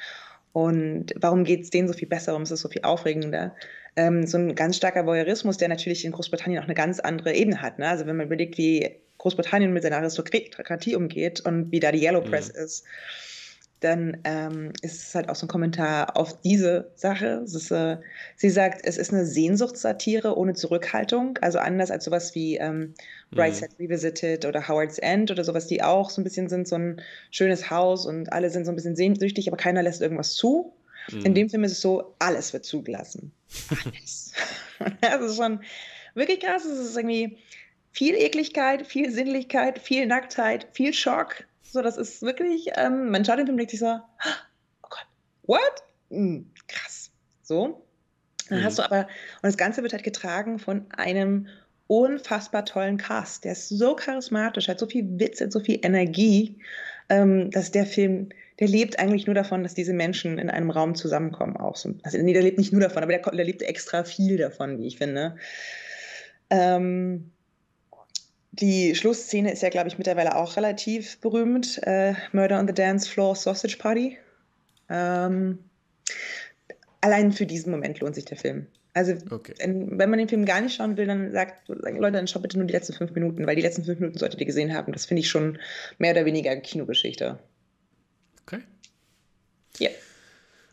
und warum geht es denen so viel besser, warum ist es so viel aufregender. Ähm, so ein ganz starker Voyeurismus, der natürlich in Großbritannien auch eine ganz andere Ebene hat. Ne? Also wenn man überlegt, wie Großbritannien mit seiner Aristokratie umgeht und wie da die Yellow Press mhm. ist, dann ähm, ist es halt auch so ein Kommentar auf diese Sache. Ist, äh, sie sagt, es ist eine Sehnsuchtssatire ohne Zurückhaltung, also anders als sowas wie ähm, Bright mhm. Set Revisited oder Howard's End oder sowas, die auch so ein bisschen sind, so ein schönes Haus und alle sind so ein bisschen sehnsüchtig, aber keiner lässt irgendwas zu. Mhm. In dem Film ist es so, alles wird zugelassen. Alles. das ist schon wirklich krass. Es ist irgendwie viel Ekligkeit, viel Sinnlichkeit, viel Nacktheit, viel Schock so, das ist wirklich, ähm, man schaut den Film und denkt sich so, oh Gott, what? Hm, krass. So. Dann mhm. hast du aber, und das Ganze wird halt getragen von einem unfassbar tollen Cast. Der ist so charismatisch, hat so viel Witz, hat so viel Energie, ähm, dass der Film, der lebt eigentlich nur davon, dass diese Menschen in einem Raum zusammenkommen. Auch so. Also, nee, der lebt nicht nur davon, aber der, der lebt extra viel davon, wie ich finde. Ähm, die Schlussszene ist ja, glaube ich, mittlerweile auch relativ berühmt. Äh, Murder on the Dance Floor Sausage Party. Ähm, allein für diesen Moment lohnt sich der Film. Also, okay. wenn, wenn, man den Film gar nicht schauen will, dann sagt, Leute, dann schau bitte nur die letzten fünf Minuten, weil die letzten fünf Minuten solltet ihr gesehen haben. Das finde ich schon mehr oder weniger Kinogeschichte. Okay. Ja.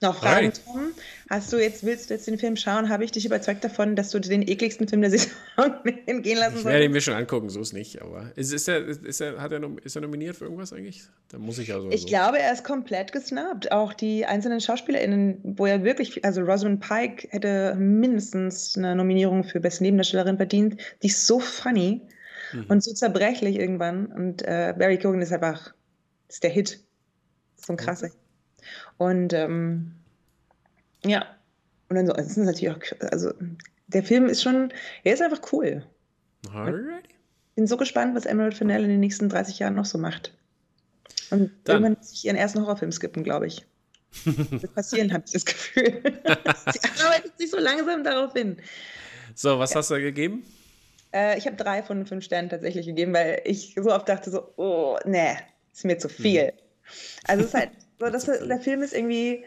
Noch Fragen, Alright. Tom? Hast du jetzt, willst du jetzt den Film schauen? Habe ich dich überzeugt davon, dass du den ekligsten Film der Saison gehen lassen sollst? Ich werde ihn mir schon angucken, so ist nicht. Aber ist, ist, er, ist, er, hat er, ist er nominiert für irgendwas eigentlich? Da muss ich ja so. Ich glaube, er ist komplett gesnappt. Auch die einzelnen SchauspielerInnen, wo er wirklich, also Rosamund Pike hätte mindestens eine Nominierung für beste Nebendarstellerin verdient. Die ist so funny mhm. und so zerbrechlich irgendwann. Und äh, Barry Cogan ist einfach, ist der Hit. So ein krasser okay. Und ähm, ja, und dann so, es ist natürlich auch, also der Film ist schon, er ist einfach cool. Alright. Ich bin so gespannt, was Emerald Fennell in den nächsten 30 Jahren noch so macht. Und dann. irgendwann muss ich ihren ersten Horrorfilm skippen, glaube ich. Das passieren, habe ich das Gefühl. Sie arbeitet sich so langsam darauf hin. So, was ja. hast du gegeben? Äh, ich habe drei von fünf Sternen tatsächlich gegeben, weil ich so oft dachte so, oh, nee, ist mir zu viel. Mhm. Also es ist halt so, dass der, Film ist irgendwie,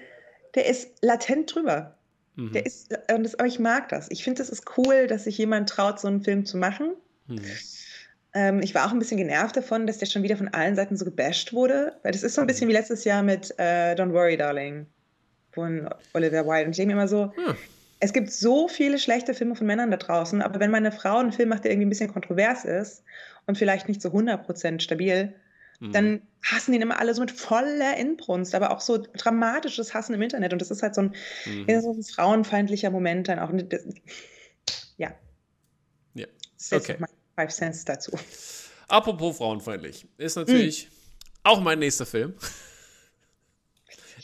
der ist latent drüber. Mhm. Der ist, und das, aber ich mag das. Ich finde, es ist cool, dass sich jemand traut, so einen Film zu machen. Mhm. Ähm, ich war auch ein bisschen genervt davon, dass der schon wieder von allen Seiten so gebasht wurde, weil das ist so ein bisschen wie letztes Jahr mit äh, Don't Worry, Darling von Oliver Wilde. Und ich denke mir immer so, mhm. es gibt so viele schlechte Filme von Männern da draußen, aber wenn meine Frau einen Film macht, der irgendwie ein bisschen kontrovers ist und vielleicht nicht so 100% stabil, Mhm. Dann hassen ihn immer alle so mit voller Inbrunst, aber auch so dramatisches Hassen im Internet. Und das ist halt so ein, mhm. so ein frauenfeindlicher Moment dann auch. Ja. Ja. Das ist okay. mein Five Cents dazu. Apropos frauenfeindlich, ist natürlich mhm. auch mein nächster Film.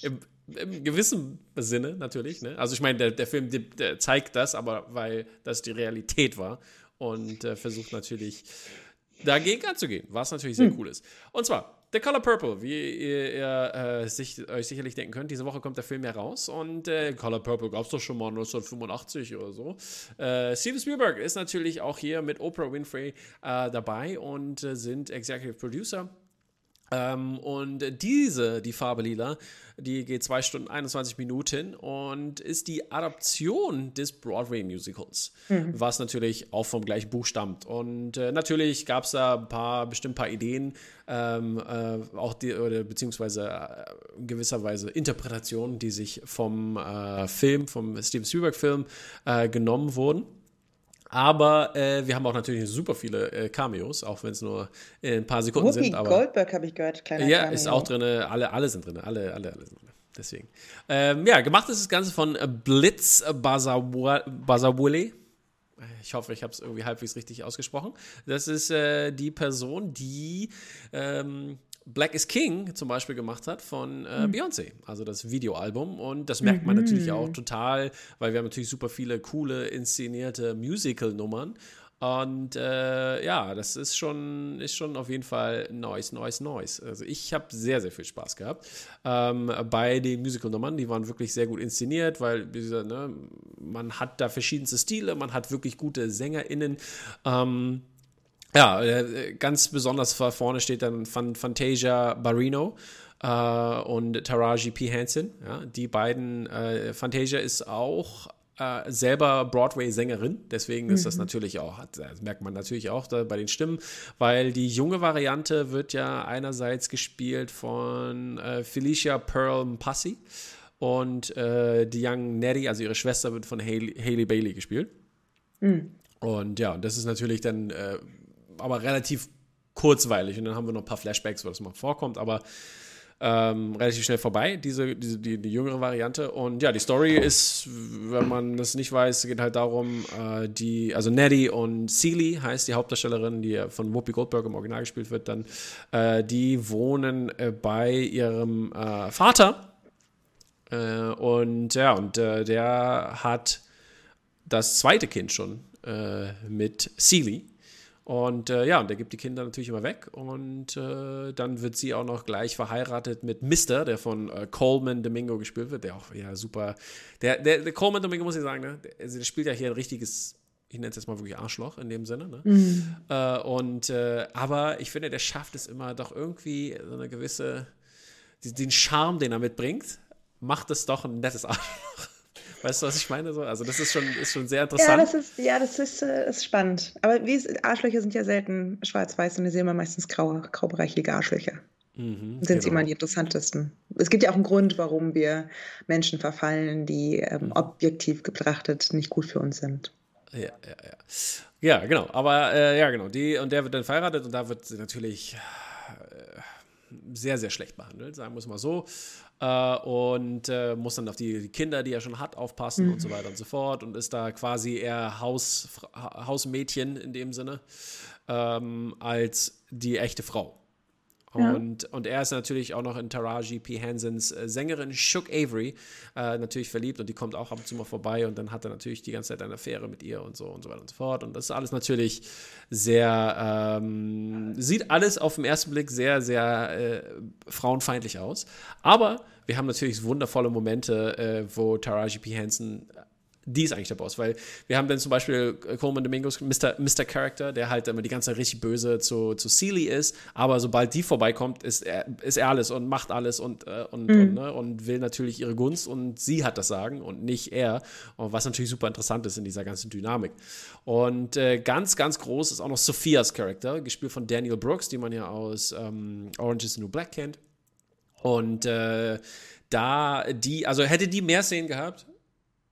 Im, Im, gewissen Sinne natürlich. Ne? Also ich meine, der, der Film der, der zeigt das, aber weil das die Realität war und äh, versucht natürlich dagegen anzugehen, was natürlich sehr hm. cool ist. Und zwar The Color Purple, wie ihr, ihr äh, sich, euch sicherlich denken könnt, diese Woche kommt der Film heraus und äh, Color Purple gab es doch schon mal 1985 oder so. Äh, Steven Spielberg ist natürlich auch hier mit Oprah Winfrey äh, dabei und äh, sind Executive Producer. Ähm, und diese, die Farbe Lila, die geht 2 Stunden 21 Minuten und ist die Adaption des Broadway-Musicals, mhm. was natürlich auch vom gleichen Buch stammt. Und äh, natürlich gab es da ein paar, bestimmt ein paar Ideen, ähm, äh, auch die, oder beziehungsweise äh, in gewisser Weise Interpretationen, die sich vom äh, Film, vom Steven Spielberg-Film äh, genommen wurden. Aber äh, wir haben auch natürlich super viele äh, Cameos, auch wenn es nur äh, ein paar Sekunden Whoopi sind. Aber, Goldberg habe ich gehört, kleiner Ja, Cameo. ist auch drin. Alle, alle sind drin. Alle, alle, alle sind drin. Deswegen. Ähm, ja, gemacht ist das Ganze von Blitz Basawule. Ich hoffe, ich habe es irgendwie halbwegs richtig ausgesprochen. Das ist äh, die Person, die ähm, Black is King zum Beispiel gemacht hat von äh, mhm. Beyoncé, also das Videoalbum. Und das merkt man mhm. natürlich auch total, weil wir haben natürlich super viele coole inszenierte Musical-Nummern. Und äh, ja, das ist schon, ist schon auf jeden Fall Neues, Neues, Neues. Also ich habe sehr, sehr viel Spaß gehabt ähm, bei den Musical-Nummern. Die waren wirklich sehr gut inszeniert, weil gesagt, ne, man hat da verschiedenste Stile, man hat wirklich gute SängerInnen. Ähm, ja, äh, ganz besonders vorne steht dann Fantasia Barino äh, und Taraji P. Hansen. Ja, die beiden, äh, Fantasia ist auch äh, selber Broadway-Sängerin, deswegen ist das mhm. natürlich auch, das merkt man natürlich auch bei den Stimmen, weil die junge Variante wird ja einerseits gespielt von äh, Felicia Pearl Mpassi und äh, die Young Nettie, also ihre Schwester, wird von Haley, Haley Bailey gespielt. Mhm. Und ja, das ist natürlich dann aber relativ kurzweilig. Und dann haben wir noch ein paar Flashbacks, wo das mal vorkommt, aber ähm, relativ schnell vorbei, diese, diese die, die, jüngere Variante. Und ja, die Story ist, wenn man das nicht weiß, geht halt darum, äh, die, also Nettie und Seely heißt die Hauptdarstellerin, die von Whoopi Goldberg im Original gespielt wird, dann, äh, die wohnen äh, bei ihrem äh, Vater. Äh, und ja, und äh, der hat das zweite Kind schon mit Seely. Und äh, ja, und der gibt die Kinder natürlich immer weg. Und äh, dann wird sie auch noch gleich verheiratet mit Mister, der von äh, Coleman Domingo gespielt wird, der auch ja super. Der, der, der Coleman Domingo muss ich sagen, ne? Der, also der spielt ja hier ein richtiges ich nenne es jetzt mal wirklich Arschloch in dem Sinne. Ne? Mhm. Äh, und äh, aber ich finde, der schafft es immer doch irgendwie so eine gewisse, den Charme, den er mitbringt, macht es doch ein nettes Arschloch. Weißt du, was ich meine? Also das ist schon, ist schon sehr interessant. Ja, das ist, ja, das ist, äh, ist spannend. Aber wie ist, Arschlöcher sind ja selten schwarz-weiß und wir sehen immer meistens graue, graubereichige Arschlöcher. Mhm, sind genau. sie immer die interessantesten. Es gibt ja auch einen Grund, warum wir Menschen verfallen, die ähm, mhm. objektiv betrachtet nicht gut für uns sind. Ja, ja, ja. Ja, genau. Aber äh, ja, genau. Die, und der wird dann verheiratet und da wird sie natürlich äh, sehr, sehr schlecht behandelt, sagen wir es mal so äh, und äh, muss dann auf die Kinder, die er schon hat, aufpassen mhm. und so weiter und so fort und ist da quasi eher Haus, Hausmädchen in dem Sinne ähm, als die echte Frau. Und, ja. und er ist natürlich auch noch in Taraji P. Hansens äh, Sängerin Shook Avery äh, natürlich verliebt und die kommt auch ab und zu mal vorbei und dann hat er natürlich die ganze Zeit eine Affäre mit ihr und so und so weiter und so fort. Und das ist alles natürlich sehr, ähm, sieht alles auf den ersten Blick sehr, sehr äh, frauenfeindlich aus. Aber wir haben natürlich wundervolle Momente, äh, wo Taraji P. Henson die ist eigentlich der Boss, weil wir haben dann zum Beispiel Coleman Domingos, Mr. Mr. Character, der halt immer die ganze Zeit richtig böse zu, zu Sealy ist, aber sobald die vorbeikommt, ist er, ist er alles und macht alles und, äh, und, mhm. und, ne, und, will natürlich ihre Gunst und sie hat das Sagen und nicht er, und was natürlich super interessant ist in dieser ganzen Dynamik. Und äh, ganz, ganz groß ist auch noch Sophias Charakter, gespielt von Daniel Brooks, die man ja aus ähm, Orange is the New Black kennt. Und äh, da die, also hätte die mehr Szenen gehabt,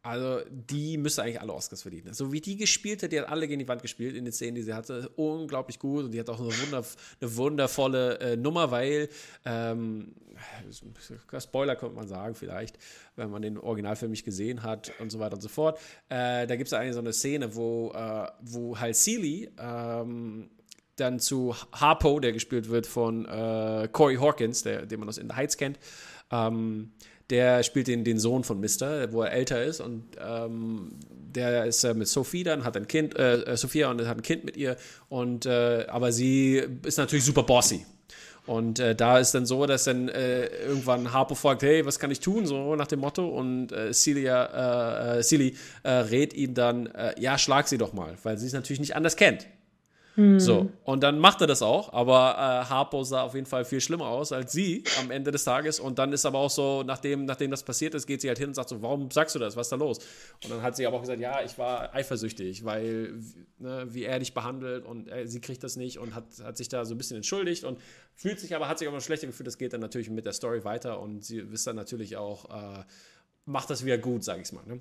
also, die müsste eigentlich alle Oscars verdienen. So wie die gespielt hat, die hat alle gegen die Wand gespielt in den Szenen, die sie hatte. Unglaublich gut. Und die hat auch eine, wunder, eine wundervolle äh, Nummer, weil, ähm, Spoiler könnte man sagen, vielleicht, wenn man den Originalfilm nicht gesehen hat und so weiter und so fort. Äh, da gibt es eigentlich so eine Szene, wo, äh, wo halt Seeley ähm, dann zu Harpo, der gespielt wird von äh, Corey Hawkins, der, den man aus In the Heights kennt, ähm, der spielt den, den Sohn von Mister, wo er älter ist und ähm, der ist äh, mit Sophie dann, hat ein Kind, äh, äh, Sophia und hat ein Kind mit ihr und äh, aber sie ist natürlich super bossy. Und äh, da ist dann so, dass dann äh, irgendwann Harpo fragt, hey, was kann ich tun, so nach dem Motto. Und äh, Celia, äh, Silly rät ihm dann, ja, schlag sie doch mal, weil sie es natürlich nicht anders kennt. So, und dann macht er das auch, aber äh, Harpo sah auf jeden Fall viel schlimmer aus als sie am Ende des Tages. Und dann ist aber auch so, nachdem, nachdem das passiert ist, geht sie halt hin und sagt so, warum sagst du das? Was ist da los? Und dann hat sie aber auch gesagt, ja, ich war eifersüchtig, weil, ne, wie er dich behandelt und äh, sie kriegt das nicht und hat, hat sich da so ein bisschen entschuldigt und fühlt sich aber, hat sich aber schlechter gefühlt. Das geht dann natürlich mit der Story weiter und sie ist dann natürlich auch, äh, macht das wieder gut, sag ich mal. Ne?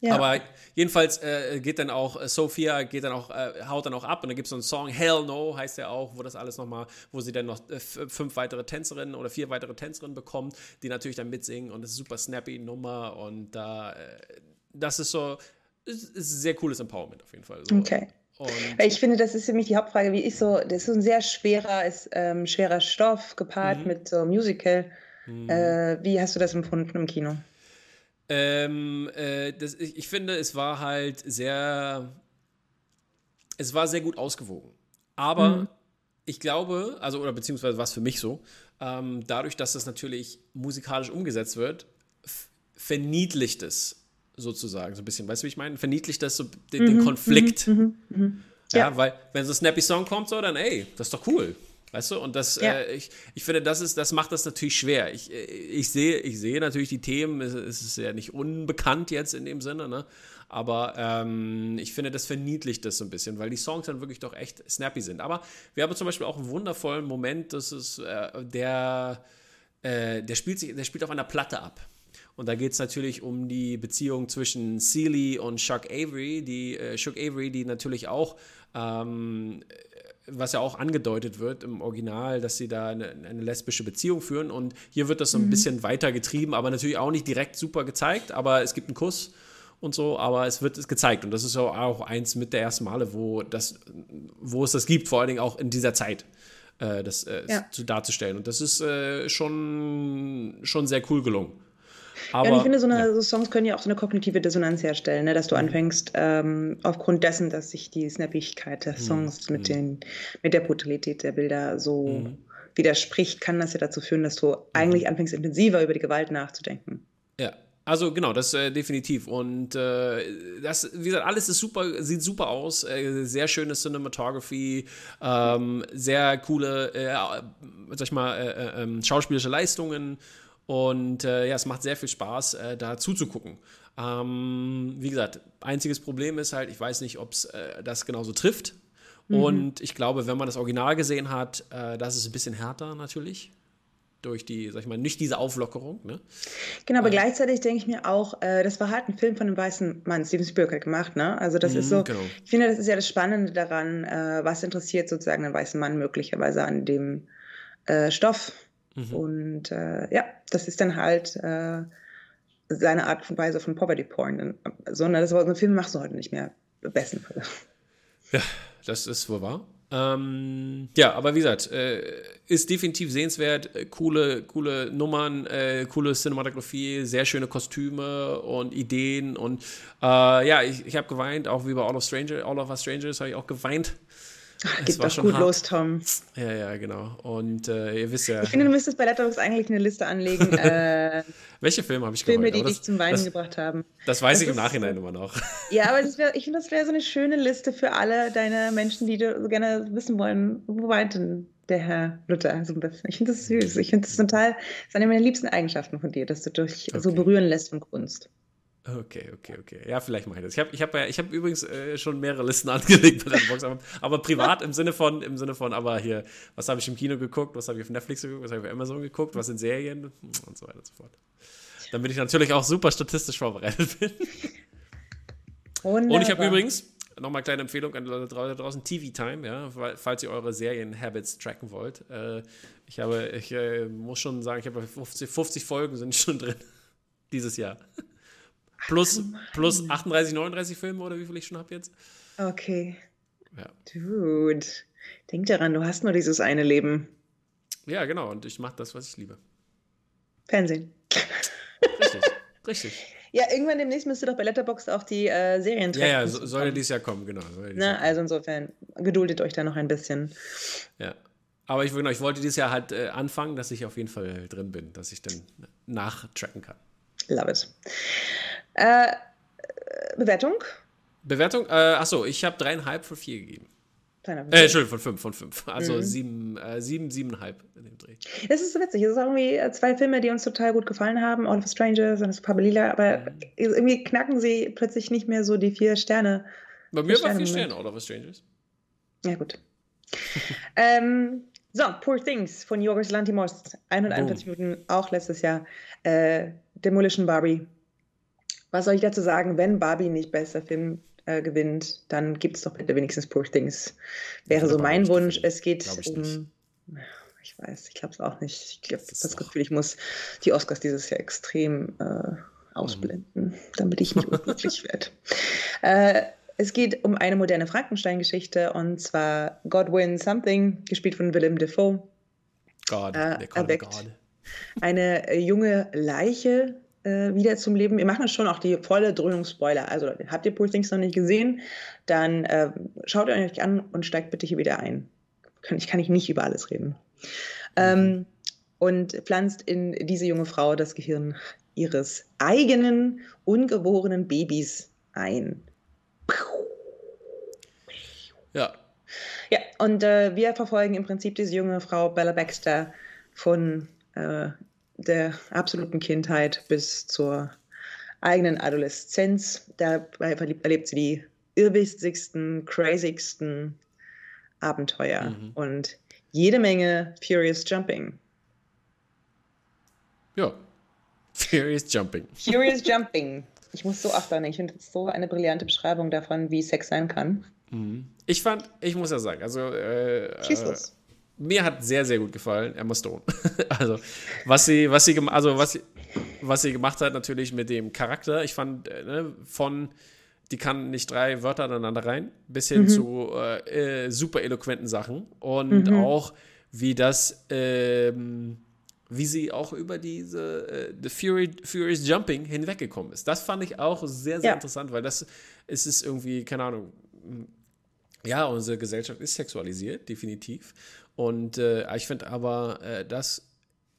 Ja. Aber jedenfalls äh, geht dann auch, äh, Sophia geht dann auch, äh, haut dann auch ab und dann gibt es so einen Song, Hell No heißt ja auch, wo das alles nochmal, wo sie dann noch äh, fünf weitere Tänzerinnen oder vier weitere Tänzerinnen bekommt, die natürlich dann mitsingen und das ist super snappy Nummer und da, das ist so, ist, ist ein sehr cooles Empowerment auf jeden Fall. So. Okay. Und ich finde, das ist für mich die Hauptfrage, wie ich so, das ist ein sehr schwerer, ist, ähm, schwerer Stoff gepaart mhm. mit so Musical. Mhm. Äh, wie hast du das empfunden im Kino? Ähm, äh, das, ich, ich, finde, es war halt sehr. Es war sehr gut ausgewogen. Aber mhm. ich glaube, also, oder beziehungsweise war es für mich so, ähm, dadurch, dass das natürlich musikalisch umgesetzt wird, verniedlicht es sozusagen so ein bisschen. Weißt du, wie ich meine? Verniedlicht das so den, mhm, den Konflikt. Mhm, mhm, ja, ja, weil, wenn so ein Snappy Song kommt, so, dann, ey, das ist doch cool. Weißt du, und das, ja. äh, ich, ich finde, das ist, das macht das natürlich schwer. Ich, äh, ich sehe, ich sehe natürlich die Themen, es, es ist ja nicht unbekannt jetzt in dem Sinne, ne? Aber ähm, ich finde, das verniedlicht das so ein bisschen, weil die Songs dann wirklich doch echt snappy sind. Aber wir haben zum Beispiel auch einen wundervollen Moment, das ist äh, der, äh, der spielt sich, der spielt auf einer Platte ab. Und da geht es natürlich um die Beziehung zwischen Sealy und Chuck Avery, die äh, Chuck Avery, die natürlich auch ähm, was ja auch angedeutet wird im Original, dass sie da eine, eine lesbische Beziehung führen. Und hier wird das so ein mhm. bisschen weiter getrieben, aber natürlich auch nicht direkt super gezeigt. Aber es gibt einen Kuss und so, aber es wird gezeigt. Und das ist auch eins mit der ersten Male, wo, das, wo es das gibt, vor allen Dingen auch in dieser Zeit. Äh, das äh, ja. zu, darzustellen. Und das ist äh, schon, schon sehr cool gelungen. Aber, ja, und ich finde, so, eine, ja. so, Songs können ja auch so eine kognitive Dissonanz herstellen, ne? dass du mhm. anfängst, ähm, aufgrund dessen, dass sich die Snappigkeit der mhm. Songs mhm. mit, den, mit der Brutalität der Bilder so mhm. widerspricht, kann das ja dazu führen, dass du mhm. eigentlich anfängst, intensiver über die Gewalt nachzudenken. Ja, also genau, das äh, definitiv. Und äh, das, wie gesagt, alles ist super, sieht super aus. Äh, sehr schöne Cinematography, ähm, sehr coole, äh, sag ich mal, äh, äh, ähm, schauspielerische Leistungen. Und äh, ja, es macht sehr viel Spaß, äh, da zuzugucken. Ähm, wie gesagt, einziges Problem ist halt, ich weiß nicht, ob es äh, das genauso trifft. Mhm. Und ich glaube, wenn man das Original gesehen hat, äh, das ist ein bisschen härter natürlich. Durch die, sag ich mal, nicht diese Auflockerung. Ne? Genau, aber äh, gleichzeitig denke ich mir auch, äh, das war halt ein Film von einem weißen Mann, Steven Spielberg gemacht, ne? Also das ist mhm, so, genau. ich finde, das ist ja das Spannende daran, was interessiert sozusagen einen weißen Mann möglicherweise an dem Stoff Mhm. Und äh, ja, das ist dann halt äh, seine Art und Weise von Poverty Porn. So, ne, das war so ein Film machst du heute nicht mehr. Besten Fall. Ja, das ist wohl wahr. Ähm, ja, aber wie gesagt, äh, ist definitiv sehenswert. Äh, coole, coole Nummern, äh, coole Cinematografie, sehr schöne Kostüme und Ideen. Und äh, ja, ich, ich habe geweint, auch wie bei All of Stranger, All of Us Strangers habe ich auch geweint. Ach, geht doch gut hart. los, Tom. Ja, ja, genau. Und äh, ihr wisst ja. Ich finde, du müsstest bei Letterboxd eigentlich eine Liste anlegen. Äh, Welche Filme habe ich Filme, die dich zum Weinen das, gebracht haben. Das weiß das ich im Nachhinein immer noch. Ja, aber wär, ich finde, das wäre so eine schöne Liste für alle deine Menschen, die so gerne wissen wollen, wo weint denn der Herr Luther so ein bisschen. Ich finde das süß. Ich finde das total, das ist eine meiner liebsten Eigenschaften von dir, dass du dich okay. so berühren lässt von Kunst. Okay, okay, okay. Ja, vielleicht mache ich das. Ich habe ich hab, ich hab übrigens äh, schon mehrere Listen angelegt bei der Box, aber, aber, privat im Sinne von, im Sinne von, aber hier, was habe ich im Kino geguckt, was habe ich auf Netflix geguckt, was habe ich auf Amazon geguckt, was sind Serien und so weiter und so fort. Damit ich natürlich auch super statistisch vorbereitet bin. Wunderbar. Und ich habe übrigens, nochmal kleine Empfehlung an die Leute draußen, TV Time, ja, falls ihr eure Serien-Habits tracken wollt. Äh, ich habe, ich äh, muss schon sagen, ich habe 50, 50 Folgen sind schon drin dieses Jahr. Plus, plus 38, 39 Filme oder wie viel ich schon habe jetzt. Okay. Ja. Dude, denk daran, du hast nur dieses eine Leben. Ja, genau. Und ich mache das, was ich liebe. Fernsehen. Richtig, richtig. Ja, irgendwann demnächst müsste doch bei Letterboxd auch die äh, Serien Ja, ja, so, soll ja dieses Jahr kommen, genau. Na, also insofern, geduldet euch da noch ein bisschen. Ja. Aber ich, genau, ich wollte dieses Jahr halt äh, anfangen, dass ich auf jeden Fall drin bin, dass ich dann nachtracken kann. Love it. Äh, Bewertung? Bewertung? Äh, achso, ich habe dreieinhalb für vier gegeben. Äh, Entschuldigung, von fünf, von fünf. Also mhm. sieben, äh, sieben, siebeneinhalb in dem Dreh. Das ist so witzig. Es sind irgendwie äh, zwei Filme, die uns total gut gefallen haben. All of Strangers und Super Lila, aber mhm. irgendwie knacken sie plötzlich nicht mehr so die vier Sterne. Bei mir war vier Sterne All of Strangers. Ja, gut. ähm, so, Poor Things von Yorgos Lantimos. 141 Boom. Minuten, auch letztes Jahr. Äh, Demolition Barbie. Was soll ich dazu sagen, wenn Barbie nicht bester Film äh, gewinnt, dann gibt es doch bitte wenigstens Poor Things. Wäre so mein Wunsch. Es geht ich um. Nicht. Ich weiß, ich glaube es auch nicht. Ich habe das, das Gefühl, ich muss die Oscars dieses Jahr extrem äh, ausblenden, mhm. damit ich nicht unglücklich werde. Äh, es geht um eine moderne Frankenstein-Geschichte und zwar God Win Something, gespielt von Willem Dafoe. God, äh, erweckt God. eine junge Leiche äh, wieder zum Leben. Wir machen schon auch die volle Dröhnung-Spoiler. Also habt ihr Poor Things noch nicht gesehen, dann äh, schaut ihr euch an und steigt bitte hier wieder ein. Kann, ich kann ich nicht über alles reden. Ähm, und pflanzt in diese junge Frau das Gehirn ihres eigenen ungeborenen Babys ein. Ja. Ja, und äh, wir verfolgen im Prinzip diese junge Frau Bella Baxter von äh, der absoluten Kindheit bis zur eigenen Adoleszenz. Dabei erlebt sie die irrwitzigsten, crazigsten Abenteuer mhm. und jede Menge Furious Jumping. Ja, Furious Jumping. Furious Jumping. Ich muss so achten. Ich finde das so eine brillante Beschreibung davon, wie Sex sein kann. Mhm. Ich fand, ich muss ja sagen, also äh, Schieß los. Mir hat sehr, sehr gut gefallen, Emma Stone. also, was sie, was sie, also, was sie, was sie gemacht hat, natürlich mit dem Charakter. Ich fand, äh, ne, von, die kann nicht drei Wörter aneinander rein, bis hin mhm. zu äh, äh, super eloquenten Sachen. Und mhm. auch, wie das, ähm, wie sie auch über diese äh, The Fury, Furious Jumping hinweggekommen ist. Das fand ich auch sehr, sehr ja. interessant, weil das ist es irgendwie, keine Ahnung, ja, unsere Gesellschaft ist sexualisiert, definitiv. Und äh, ich finde aber, äh, das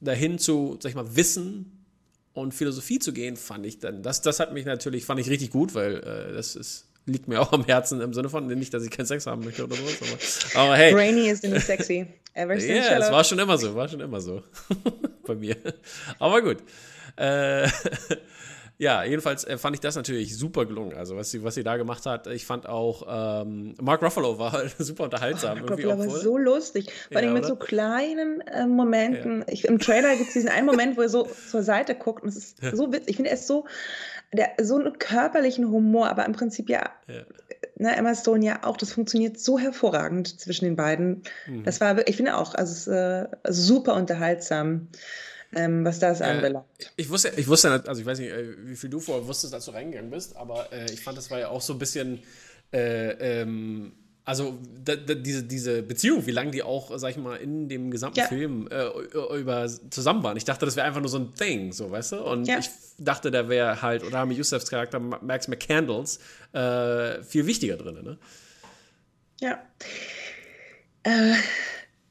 dahin zu, sag ich mal, Wissen und Philosophie zu gehen, fand ich dann, das, das hat mich natürlich, fand ich richtig gut, weil äh, das ist, liegt mir auch am Herzen im Sinne von, nicht, dass ich keinen Sex haben möchte oder sowas, aber, aber hey. Brainy ist nicht sexy. Ever since ja, es war schon immer so, war schon immer so. Bei mir. Aber gut. Äh, ja, jedenfalls äh, fand ich das natürlich super gelungen. Also, was sie, was sie da gemacht hat, ich fand auch, ähm, Mark Ruffalo war halt super unterhaltsam. Oh, Mark Ruffalo war so lustig. Vor allem ja, mit so kleinen äh, Momenten. Ja. Ich, Im Trailer gibt es diesen einen Moment, wo er so zur Seite guckt und es ist ja. so witzig. Ich finde, er ist so, der, so einen körperlichen Humor, aber im Prinzip ja, ne, Emma Stone ja auch, das funktioniert so hervorragend zwischen den beiden. Mhm. Das war, ich finde auch, also, es, äh, super unterhaltsam ähm, was das äh, anbelangt. Ich wusste, ich wusste, also ich weiß nicht, äh, wie viel du vorher wusstest, als du reingegangen bist, aber äh, ich fand, das war ja auch so ein bisschen, äh, ähm, also da, da, diese, diese Beziehung, wie lange die auch, sag ich mal, in dem gesamten ja. Film äh, über zusammen waren. Ich dachte, das wäre einfach nur so ein Thing, so, weißt du? Und ja. ich dachte, da wäre halt, oder Rami Youssefs Charakter, Max McCandles, äh, viel wichtiger drin, ne? Ja. Äh,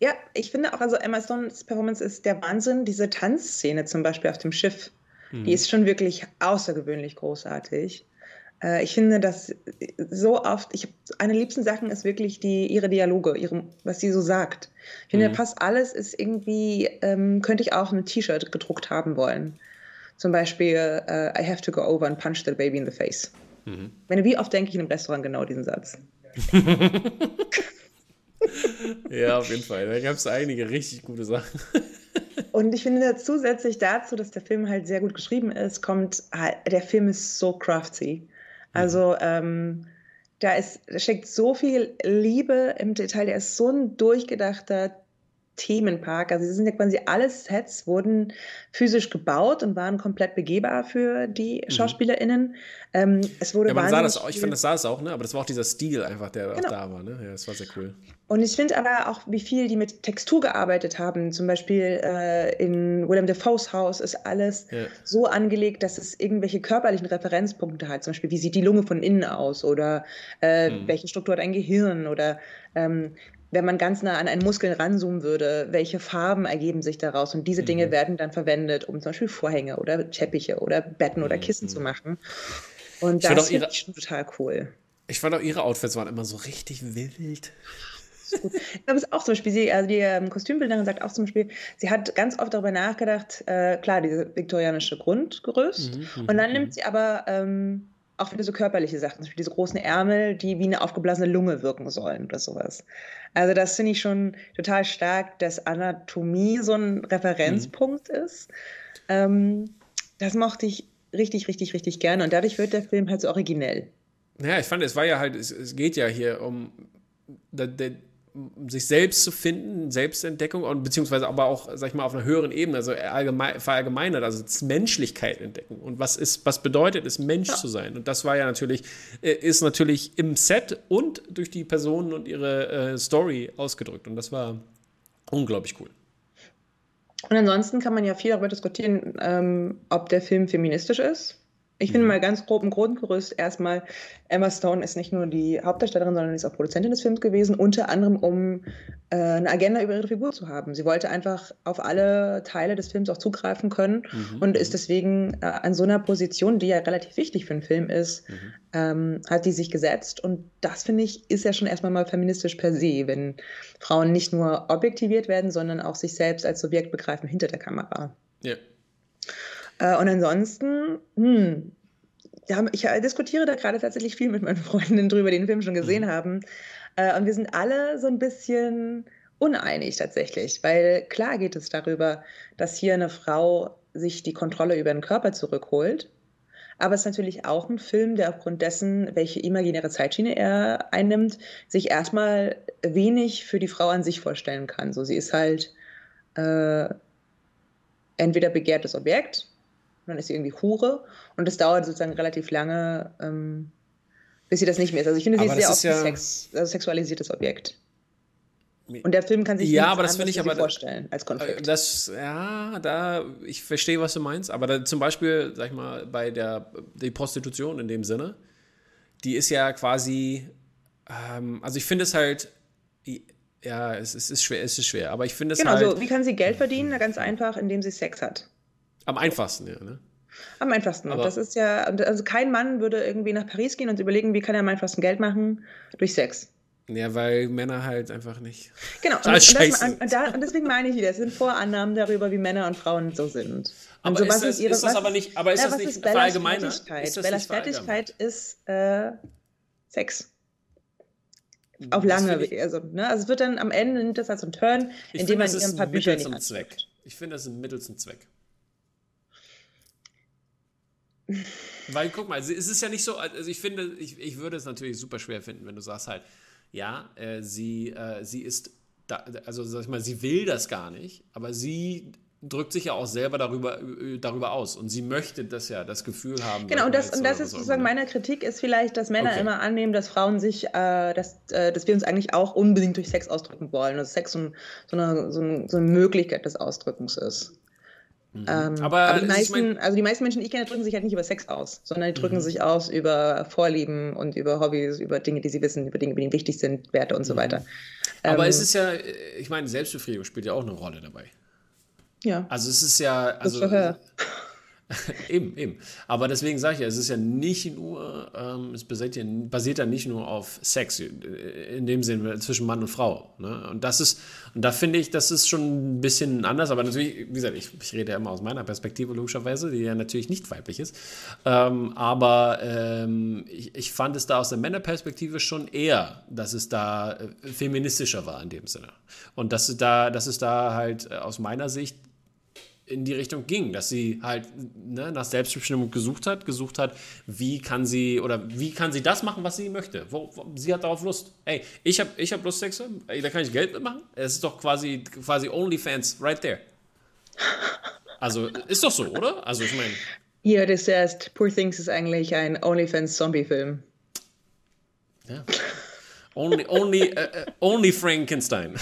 ja, ich finde auch, also Emma Stones Performance ist der Wahnsinn. Diese Tanzszene zum Beispiel auf dem Schiff, mhm. die ist schon wirklich außergewöhnlich großartig. Äh, ich finde das so oft, ich eine liebsten Sachen ist wirklich die, ihre Dialoge, ihre, was sie so sagt. Ich finde, mhm. fast alles ist irgendwie, ähm, könnte ich auch ein T-Shirt gedruckt haben wollen. Zum Beispiel, uh, I have to go over and punch the baby in the face. Mhm. Wenn, wie oft denke ich in einem Restaurant genau diesen Satz? ja, auf jeden Fall. Da gab es einige richtig gute Sachen. Und ich finde zusätzlich dazu, dass der Film halt sehr gut geschrieben ist, kommt halt, der Film ist so crafty. Also ähm, da, ist, steckt so viel Liebe im Detail, der ist so ein durchgedachter Themenpark. Also sie sind ja quasi alle Sets wurden physisch gebaut und waren komplett begehbar für die mhm. SchauspielerInnen. Ähm, es wurde ja, man sah das auch, ich finde, das sah es auch, ne? aber das war auch dieser Stil einfach, der genau. auch da war. Ne? Ja, das war sehr cool. Und ich finde aber auch, wie viel die mit Textur gearbeitet haben. Zum Beispiel äh, in Willem Dafoe's Haus ist alles ja. so angelegt, dass es irgendwelche körperlichen Referenzpunkte hat. Zum Beispiel, wie sieht die Lunge von innen aus oder äh, mhm. welche Struktur hat ein Gehirn oder ähm, wenn man ganz nah an einen Muskel ranzoomen würde, welche Farben ergeben sich daraus? Und diese Dinge mhm. werden dann verwendet, um zum Beispiel Vorhänge oder Teppiche oder Betten oder Kissen mhm. zu machen. Und ich das finde ich schon total cool. Ich fand auch ihre Outfits waren immer so richtig wild. Aber es ist auch zum Beispiel, sie, also die ähm, Kostümbildnerin sagt auch zum Beispiel, sie hat ganz oft darüber nachgedacht, äh, klar, diese viktorianische Grundgerüst. Mhm, mhm und dann nimmt mhm. sie aber ähm, auch wieder so körperliche Sachen, zum Beispiel diese großen Ärmel, die wie eine aufgeblasene Lunge wirken sollen oder sowas. Also das finde ich schon total stark, dass Anatomie so ein Referenzpunkt mhm. ist. Ähm, das mochte ich richtig, richtig, richtig gerne und dadurch wird der Film halt so originell. Ja, ich fand, es war ja halt, es, es geht ja hier um der, der, sich selbst zu finden, Selbstentdeckung und beziehungsweise aber auch, sag ich mal, auf einer höheren Ebene, also allgemein, verallgemeinert, also Menschlichkeit entdecken. Und was ist, was bedeutet es, Mensch ja. zu sein? Und das war ja natürlich, äh, ist natürlich im Set und durch die Personen und ihre äh, Story ausgedrückt. Und das war unglaublich cool. Und ansonsten kann man ja viel darüber diskutieren, ähm, ob der Film feministisch ist. Ich finde mhm. mal ganz grob im Grundgerüst erstmal, Emma Stone ist nicht nur die Hauptdarstellerin, sondern ist auch Produzentin des Films gewesen, unter anderem um äh, eine Agenda über ihre Figur zu haben. Sie wollte einfach auf alle Teile des Films auch zugreifen können mhm. und ist deswegen äh, an so einer Position, die ja relativ wichtig für einen Film ist, mhm. ähm, hat die sich gesetzt. Und das, finde ich, ist ja schon erstmal mal feministisch per se, wenn Frauen nicht nur objektiviert werden, sondern auch sich selbst als Subjekt begreifen hinter der Kamera. Ja. Äh, und ansonsten, hm, ich diskutiere da gerade tatsächlich viel mit meinen Freundinnen drüber, die den Film schon gesehen mhm. haben. Äh, und wir sind alle so ein bisschen uneinig tatsächlich, weil klar geht es darüber, dass hier eine Frau sich die Kontrolle über den Körper zurückholt. Aber es ist natürlich auch ein Film, der aufgrund dessen, welche imaginäre Zeitschiene er einnimmt, sich erstmal wenig für die Frau an sich vorstellen kann. So, sie ist halt äh, entweder begehrtes Objekt dann ist sie irgendwie Hure und es dauert sozusagen relativ lange, ähm, bis sie das nicht mehr ist. Also ich finde, sie ist sehr oft ja Sex, also sexualisiertes Objekt. Und der Film kann sich ja, aber das finde ich aber vorstellen als Konflikt. Das, ja, da, ich verstehe, was du meinst, aber da, zum Beispiel, sag ich mal, bei der die Prostitution in dem Sinne, die ist ja quasi, ähm, also ich finde es halt, ja, es, es, ist schwer, es ist schwer, aber ich finde es genau, halt. Genau, so, wie kann sie Geld verdienen? Na, ganz einfach, indem sie Sex hat. Am einfachsten, ja, ne? Am einfachsten. Aber das ist ja, also kein Mann würde irgendwie nach Paris gehen und überlegen, wie kann er am einfachsten Geld machen? Durch Sex. Ja, weil Männer halt einfach nicht. Genau, und, das, und, da, und deswegen meine ich wieder, es sind Vorannahmen darüber, wie Männer und Frauen so sind. Aber so, ist, das, ist, ihre, ist, das, aber nicht, aber ist ja, das nicht ist verallgemeinert? Bellas Fertigkeit ist äh, Sex. Auf lange Wege. Also, ne? also es wird dann am Ende nimmt das als ein Turn, indem man ihr ein paar Bücher in die Hand. Ich finde, das ist ein Mittel zum Zweck. Weil guck mal, es ist ja nicht so, also ich finde, ich, ich würde es natürlich super schwer finden, wenn du sagst halt, ja, äh, sie, äh, sie ist, da, also sag ich mal, sie will das gar nicht, aber sie drückt sich ja auch selber darüber, äh, darüber aus und sie möchte das ja, das Gefühl haben. Genau, und das, und das ist sozusagen meine Kritik, ist vielleicht, dass Männer okay. immer annehmen, dass Frauen sich, äh, dass, äh, dass wir uns eigentlich auch unbedingt durch Sex ausdrücken wollen, dass Sex so, so, eine, so, eine, so eine Möglichkeit des Ausdrückens ist. Mhm. Ähm, aber, aber, die meisten, also die meisten Menschen, die ich kenne, drücken sich halt nicht über Sex aus, sondern die drücken mhm. sich aus über Vorlieben und über Hobbys, über Dinge, die sie wissen, über Dinge, die ihnen wichtig sind, Werte und so mhm. weiter. Aber ähm, es ist ja, ich meine, Selbstbefriedigung spielt ja auch eine Rolle dabei. Ja. Also es ist ja, also eben, eben. Aber deswegen sage ich ja, es ist ja nicht nur, ähm, es basiert ja, basiert ja nicht nur auf Sex, äh, in dem Sinne zwischen Mann und Frau. Ne? Und das ist, und da finde ich, das ist schon ein bisschen anders, aber natürlich, wie gesagt, ich, ich rede ja immer aus meiner Perspektive logischerweise, die ja natürlich nicht weiblich ist. Ähm, aber ähm, ich, ich, fand es da aus der Männerperspektive schon eher, dass es da äh, feministischer war in dem Sinne. Und dass, da, dass es da halt äh, aus meiner Sicht in die Richtung ging, dass sie halt ne, nach Selbstbestimmung gesucht hat, gesucht hat, wie kann sie oder wie kann sie das machen, was sie möchte. Wo, wo, sie hat darauf Lust. Ey, ich habe ich hab Lust Sex, ey, da kann ich Geld mitmachen. Es ist doch quasi quasi OnlyFans right there. Also ist doch so, oder? Also ich meine. Hier, das erst Poor Things ist eigentlich ein OnlyFans-Zombie-Film. Ja. Only, only, uh, only Frankenstein.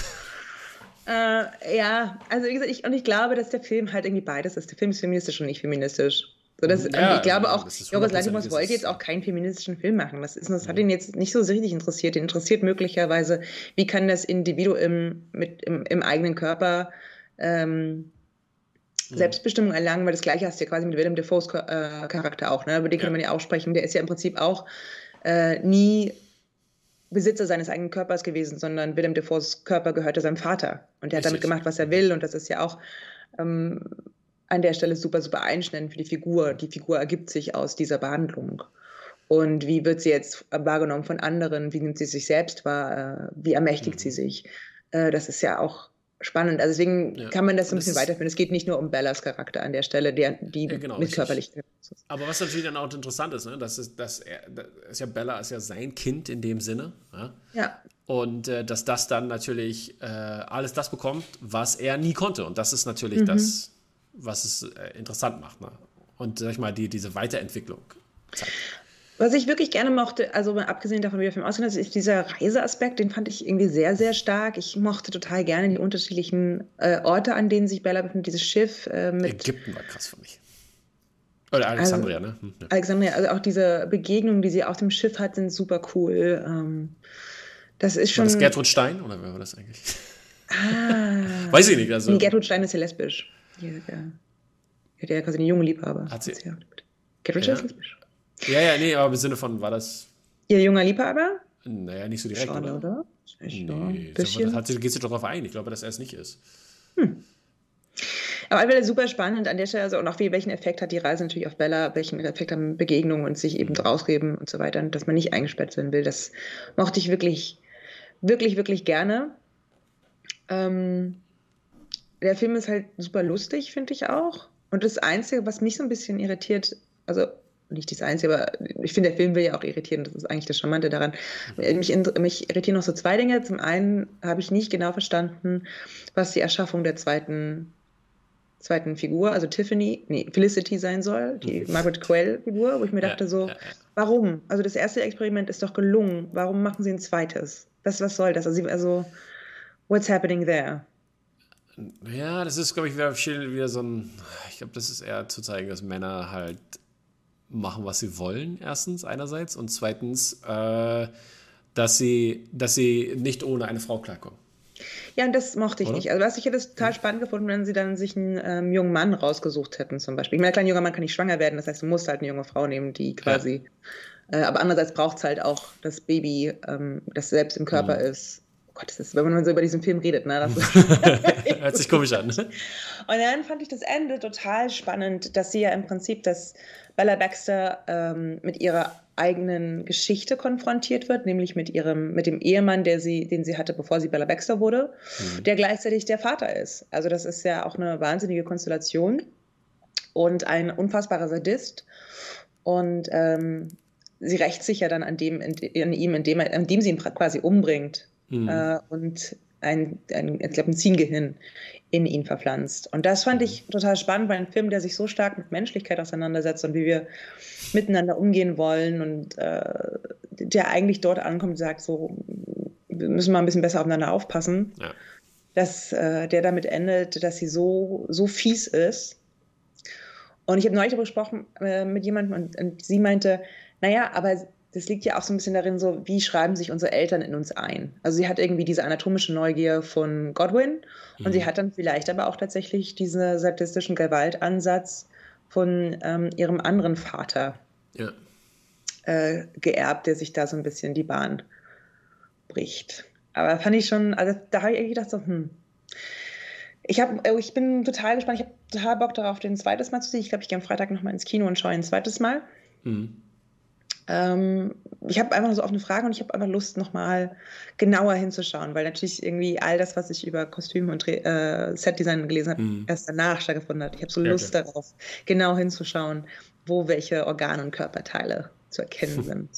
Äh, ja, also wie gesagt, ich, und ich glaube, dass der Film halt irgendwie beides ist. Der Film ist feministisch und nicht feministisch. So, das, ja, ich glaube auch, Jorgos Lanthimos wollte jetzt auch keinen feministischen Film machen. Das, ist, das hat ihn jetzt nicht so richtig interessiert. Den interessiert möglicherweise, wie kann das Individuum mit, im, im eigenen Körper ähm, Selbstbestimmung erlangen, weil das gleiche hast du ja quasi mit Willem Dafoes äh, Charakter auch, ne? über den ja. kann man ja auch sprechen. Der ist ja im Prinzip auch äh, nie Besitzer seines eigenen Körpers gewesen, sondern Willem Dafoes Körper gehörte seinem Vater. Und er hat damit gemacht, was er will. Und das ist ja auch ähm, an der Stelle super, super einschneidend für die Figur. Die Figur ergibt sich aus dieser Behandlung. Und wie wird sie jetzt wahrgenommen von anderen? Wie nimmt sie sich selbst wahr? Äh, wie ermächtigt mhm. sie sich? Äh, das ist ja auch spannend. Also deswegen ja. kann man das ein bisschen weiterführen. Es geht nicht nur um Bellas Charakter an der Stelle, der, die ja, genau, mit körperlich. Aber was natürlich dann auch interessant ist, ne, dass, ist, dass er, das ist ja Bella ist ja sein Kind in dem Sinne. Ja. ja. Und äh, dass das dann natürlich äh, alles das bekommt, was er nie konnte. Und das ist natürlich mhm. das, was es äh, interessant macht. Ne? Und sag ich mal, die, diese Weiterentwicklung zeigt. Was ich wirklich gerne mochte, also abgesehen davon, wie der Film aussieht, ist dieser Reiseaspekt, den fand ich irgendwie sehr, sehr stark. Ich mochte total gerne die unterschiedlichen äh, Orte, an denen sich Bella befindet, dieses Schiff äh, mit. Ägypten war krass für mich. Oder Alexandria, also, ne? Hm, ja. Alexandria, also auch diese Begegnungen, die sie auf dem Schiff hat, sind super cool. Ähm, das ist schon. War das Gertrud Stein oder wer war das eigentlich? Ah. Weiß ich nicht. Also. Nee, Gertrud Stein ist ja lesbisch. Die hat ja, die hat ja quasi eine junge Liebhaber. Hat sie? Gertrud Stein ist lesbisch. Ja, ja, nee, aber im Sinne von, war das. Ihr junger Liebhaber? Naja, nicht so direkt, Schon, oder? oder? Nee, bisschen. Hat sie, geht sie doch darauf ein. Ich glaube, dass er es nicht ist. Hm. Aber alle super spannend an der Stelle, also und auch wie, welchen Effekt hat die Reise natürlich auf Bella, welchen Effekt haben Begegnungen und sich eben rausgeben und so weiter, und dass man nicht eingesperrt sein will. Das mochte ich wirklich, wirklich, wirklich gerne. Ähm, der Film ist halt super lustig, finde ich auch. Und das Einzige, was mich so ein bisschen irritiert, also nicht das Einzige, aber ich finde, der Film will ja auch irritieren. Das ist eigentlich das Charmante daran. Mich, mich irritieren noch so zwei Dinge. Zum einen habe ich nicht genau verstanden, was die Erschaffung der zweiten, zweiten Figur, also Tiffany, nee, Felicity sein soll, die mhm. Margaret Quell-Figur, wo ich mir dachte so, warum? Also das erste Experiment ist doch gelungen. Warum machen sie ein zweites? Was, was soll das? Also, also what's happening there? Ja, das ist, glaube ich, wieder, wieder so ein, ich glaube, das ist eher zu zeigen, dass Männer halt machen, was sie wollen, erstens, einerseits. Und zweitens, äh, dass, sie, dass sie nicht ohne eine Frau klarkommen. Ja, und das mochte ich Oder? nicht. Also, was ich hätte es total spannend gefunden, wenn sie dann sich einen ähm, jungen Mann rausgesucht hätten, zum Beispiel. Ich meine, ein junger Mann kann nicht schwanger werden, das heißt, du musst halt eine junge Frau nehmen, die quasi. Ja. Äh, aber andererseits braucht es halt auch das Baby, ähm, das selbst im Körper mhm. ist. Gott, ist, wenn man so über diesen Film redet, ne? Hört sich komisch an. Und dann fand ich das Ende total spannend, dass sie ja im Prinzip das Bella Baxter ähm, mit ihrer eigenen Geschichte konfrontiert wird, nämlich mit ihrem, mit dem Ehemann, der sie, den sie hatte, bevor sie Bella Baxter wurde, mhm. der gleichzeitig der Vater ist. Also das ist ja auch eine wahnsinnige Konstellation und ein unfassbarer Sadist. Und ähm, sie rächt sich ja dann an dem, in, an ihm, indem, er, indem sie ihn quasi umbringt mhm. äh, und ein, ein, ich glaube, ein Ziehengehirn in ihn verpflanzt. Und das fand ich total spannend, weil ein Film, der sich so stark mit Menschlichkeit auseinandersetzt und wie wir miteinander umgehen wollen und äh, der eigentlich dort ankommt und sagt, so, wir müssen mal ein bisschen besser aufeinander aufpassen, ja. dass äh, der damit endet, dass sie so, so fies ist. Und ich habe neulich darüber gesprochen äh, mit jemandem und, und sie meinte, naja, aber das liegt ja auch so ein bisschen darin, so wie schreiben sich unsere Eltern in uns ein. Also sie hat irgendwie diese anatomische Neugier von Godwin und mhm. sie hat dann vielleicht aber auch tatsächlich diesen sadistischen Gewaltansatz von ähm, ihrem anderen Vater ja. äh, geerbt, der sich da so ein bisschen die Bahn bricht. Aber fand ich schon, also da habe ich irgendwie gedacht, so, hm. Ich, hab, äh, ich bin total gespannt, ich habe total Bock darauf, den zweites Mal zu sehen. Ich glaube, ich gehe am Freitag nochmal ins Kino und schaue ein zweites Mal. Mhm. Ähm, ich habe einfach so offene Fragen und ich habe einfach Lust, nochmal genauer hinzuschauen, weil natürlich irgendwie all das, was ich über Kostüme und äh, Setdesign gelesen habe, mhm. erst danach stattgefunden hat. Ich habe so Lust okay. darauf, genau hinzuschauen, wo welche Organe und Körperteile zu erkennen sind.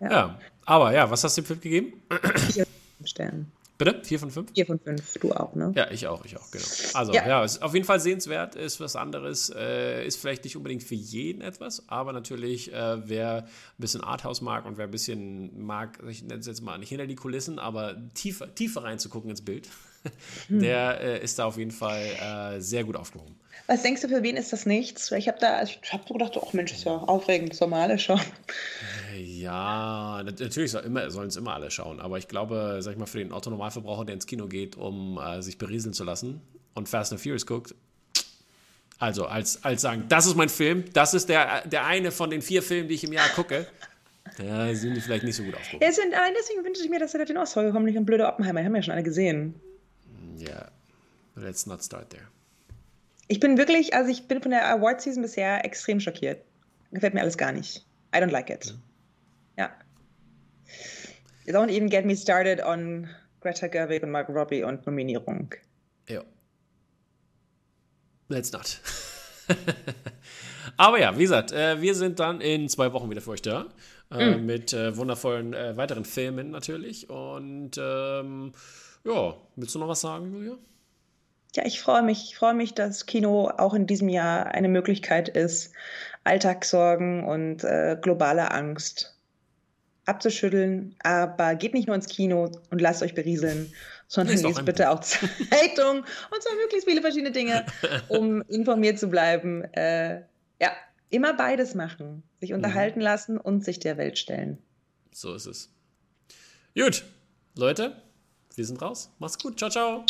Ja. ja. aber ja, was hast du dem Film gegeben? Vier Sterne. Bitte? Vier von fünf? Vier von fünf, du auch, ne? Ja, ich auch, ich auch, genau. Also, ja, ja ist auf jeden Fall sehenswert, ist was anderes, äh, ist vielleicht nicht unbedingt für jeden etwas, aber natürlich, äh, wer ein bisschen Arthouse mag und wer ein bisschen mag, ich nenne es jetzt mal nicht hinter die Kulissen, aber tiefer, tiefer reinzugucken ins Bild, hm. der äh, ist da auf jeden Fall äh, sehr gut aufgehoben. Was denkst du, für wen ist das nichts? Ich habe da, ich habe so gedacht, oh Mensch, ist ja aufregend, mal alle schauen. Ja, natürlich soll immer, sollen es immer alle schauen, aber ich glaube, sag ich mal, für den Otto-Normalverbraucher, der ins Kino geht, um äh, sich berieseln zu lassen und Fast and Furious guckt, also als, als sagen, das ist mein Film, das ist der, der eine von den vier Filmen, die ich im Jahr gucke, Ja, sind die vielleicht nicht so gut aufgehoben. Ja, sind, allein deswegen wünsche ich mir, dass er den Oscar kommt, nicht ein blöder Oppenheimer. Den haben wir ja schon alle gesehen. Ja, yeah. let's not start there. Ich bin wirklich, also ich bin von der Award-Season bisher extrem schockiert. Gefällt mir alles gar nicht. I don't like it. Ja. Don't even get me started on Greta Gerwig und Margot Robbie und Nominierung. Ja. Let's not. Aber ja, wie gesagt, äh, wir sind dann in zwei Wochen wieder für euch da. Mm. Mit äh, wundervollen weiteren Filmen natürlich. Und ähm, ja, willst du noch was sagen, Julia? Ja, ich freue mich. Ich freue mich, dass Kino auch in diesem Jahr eine Möglichkeit ist, Alltagssorgen und äh, globale Angst abzuschütteln. Aber geht nicht nur ins Kino und lasst euch berieseln, sondern lest bitte auch Zeitung und zwar möglichst viele verschiedene Dinge, um informiert zu bleiben. Äh, ja, immer beides machen. Sich mhm. unterhalten mhm. lassen und sich der Welt stellen. So ist es. Gut, Leute, wir sind raus. Macht's gut. Ciao, ciao.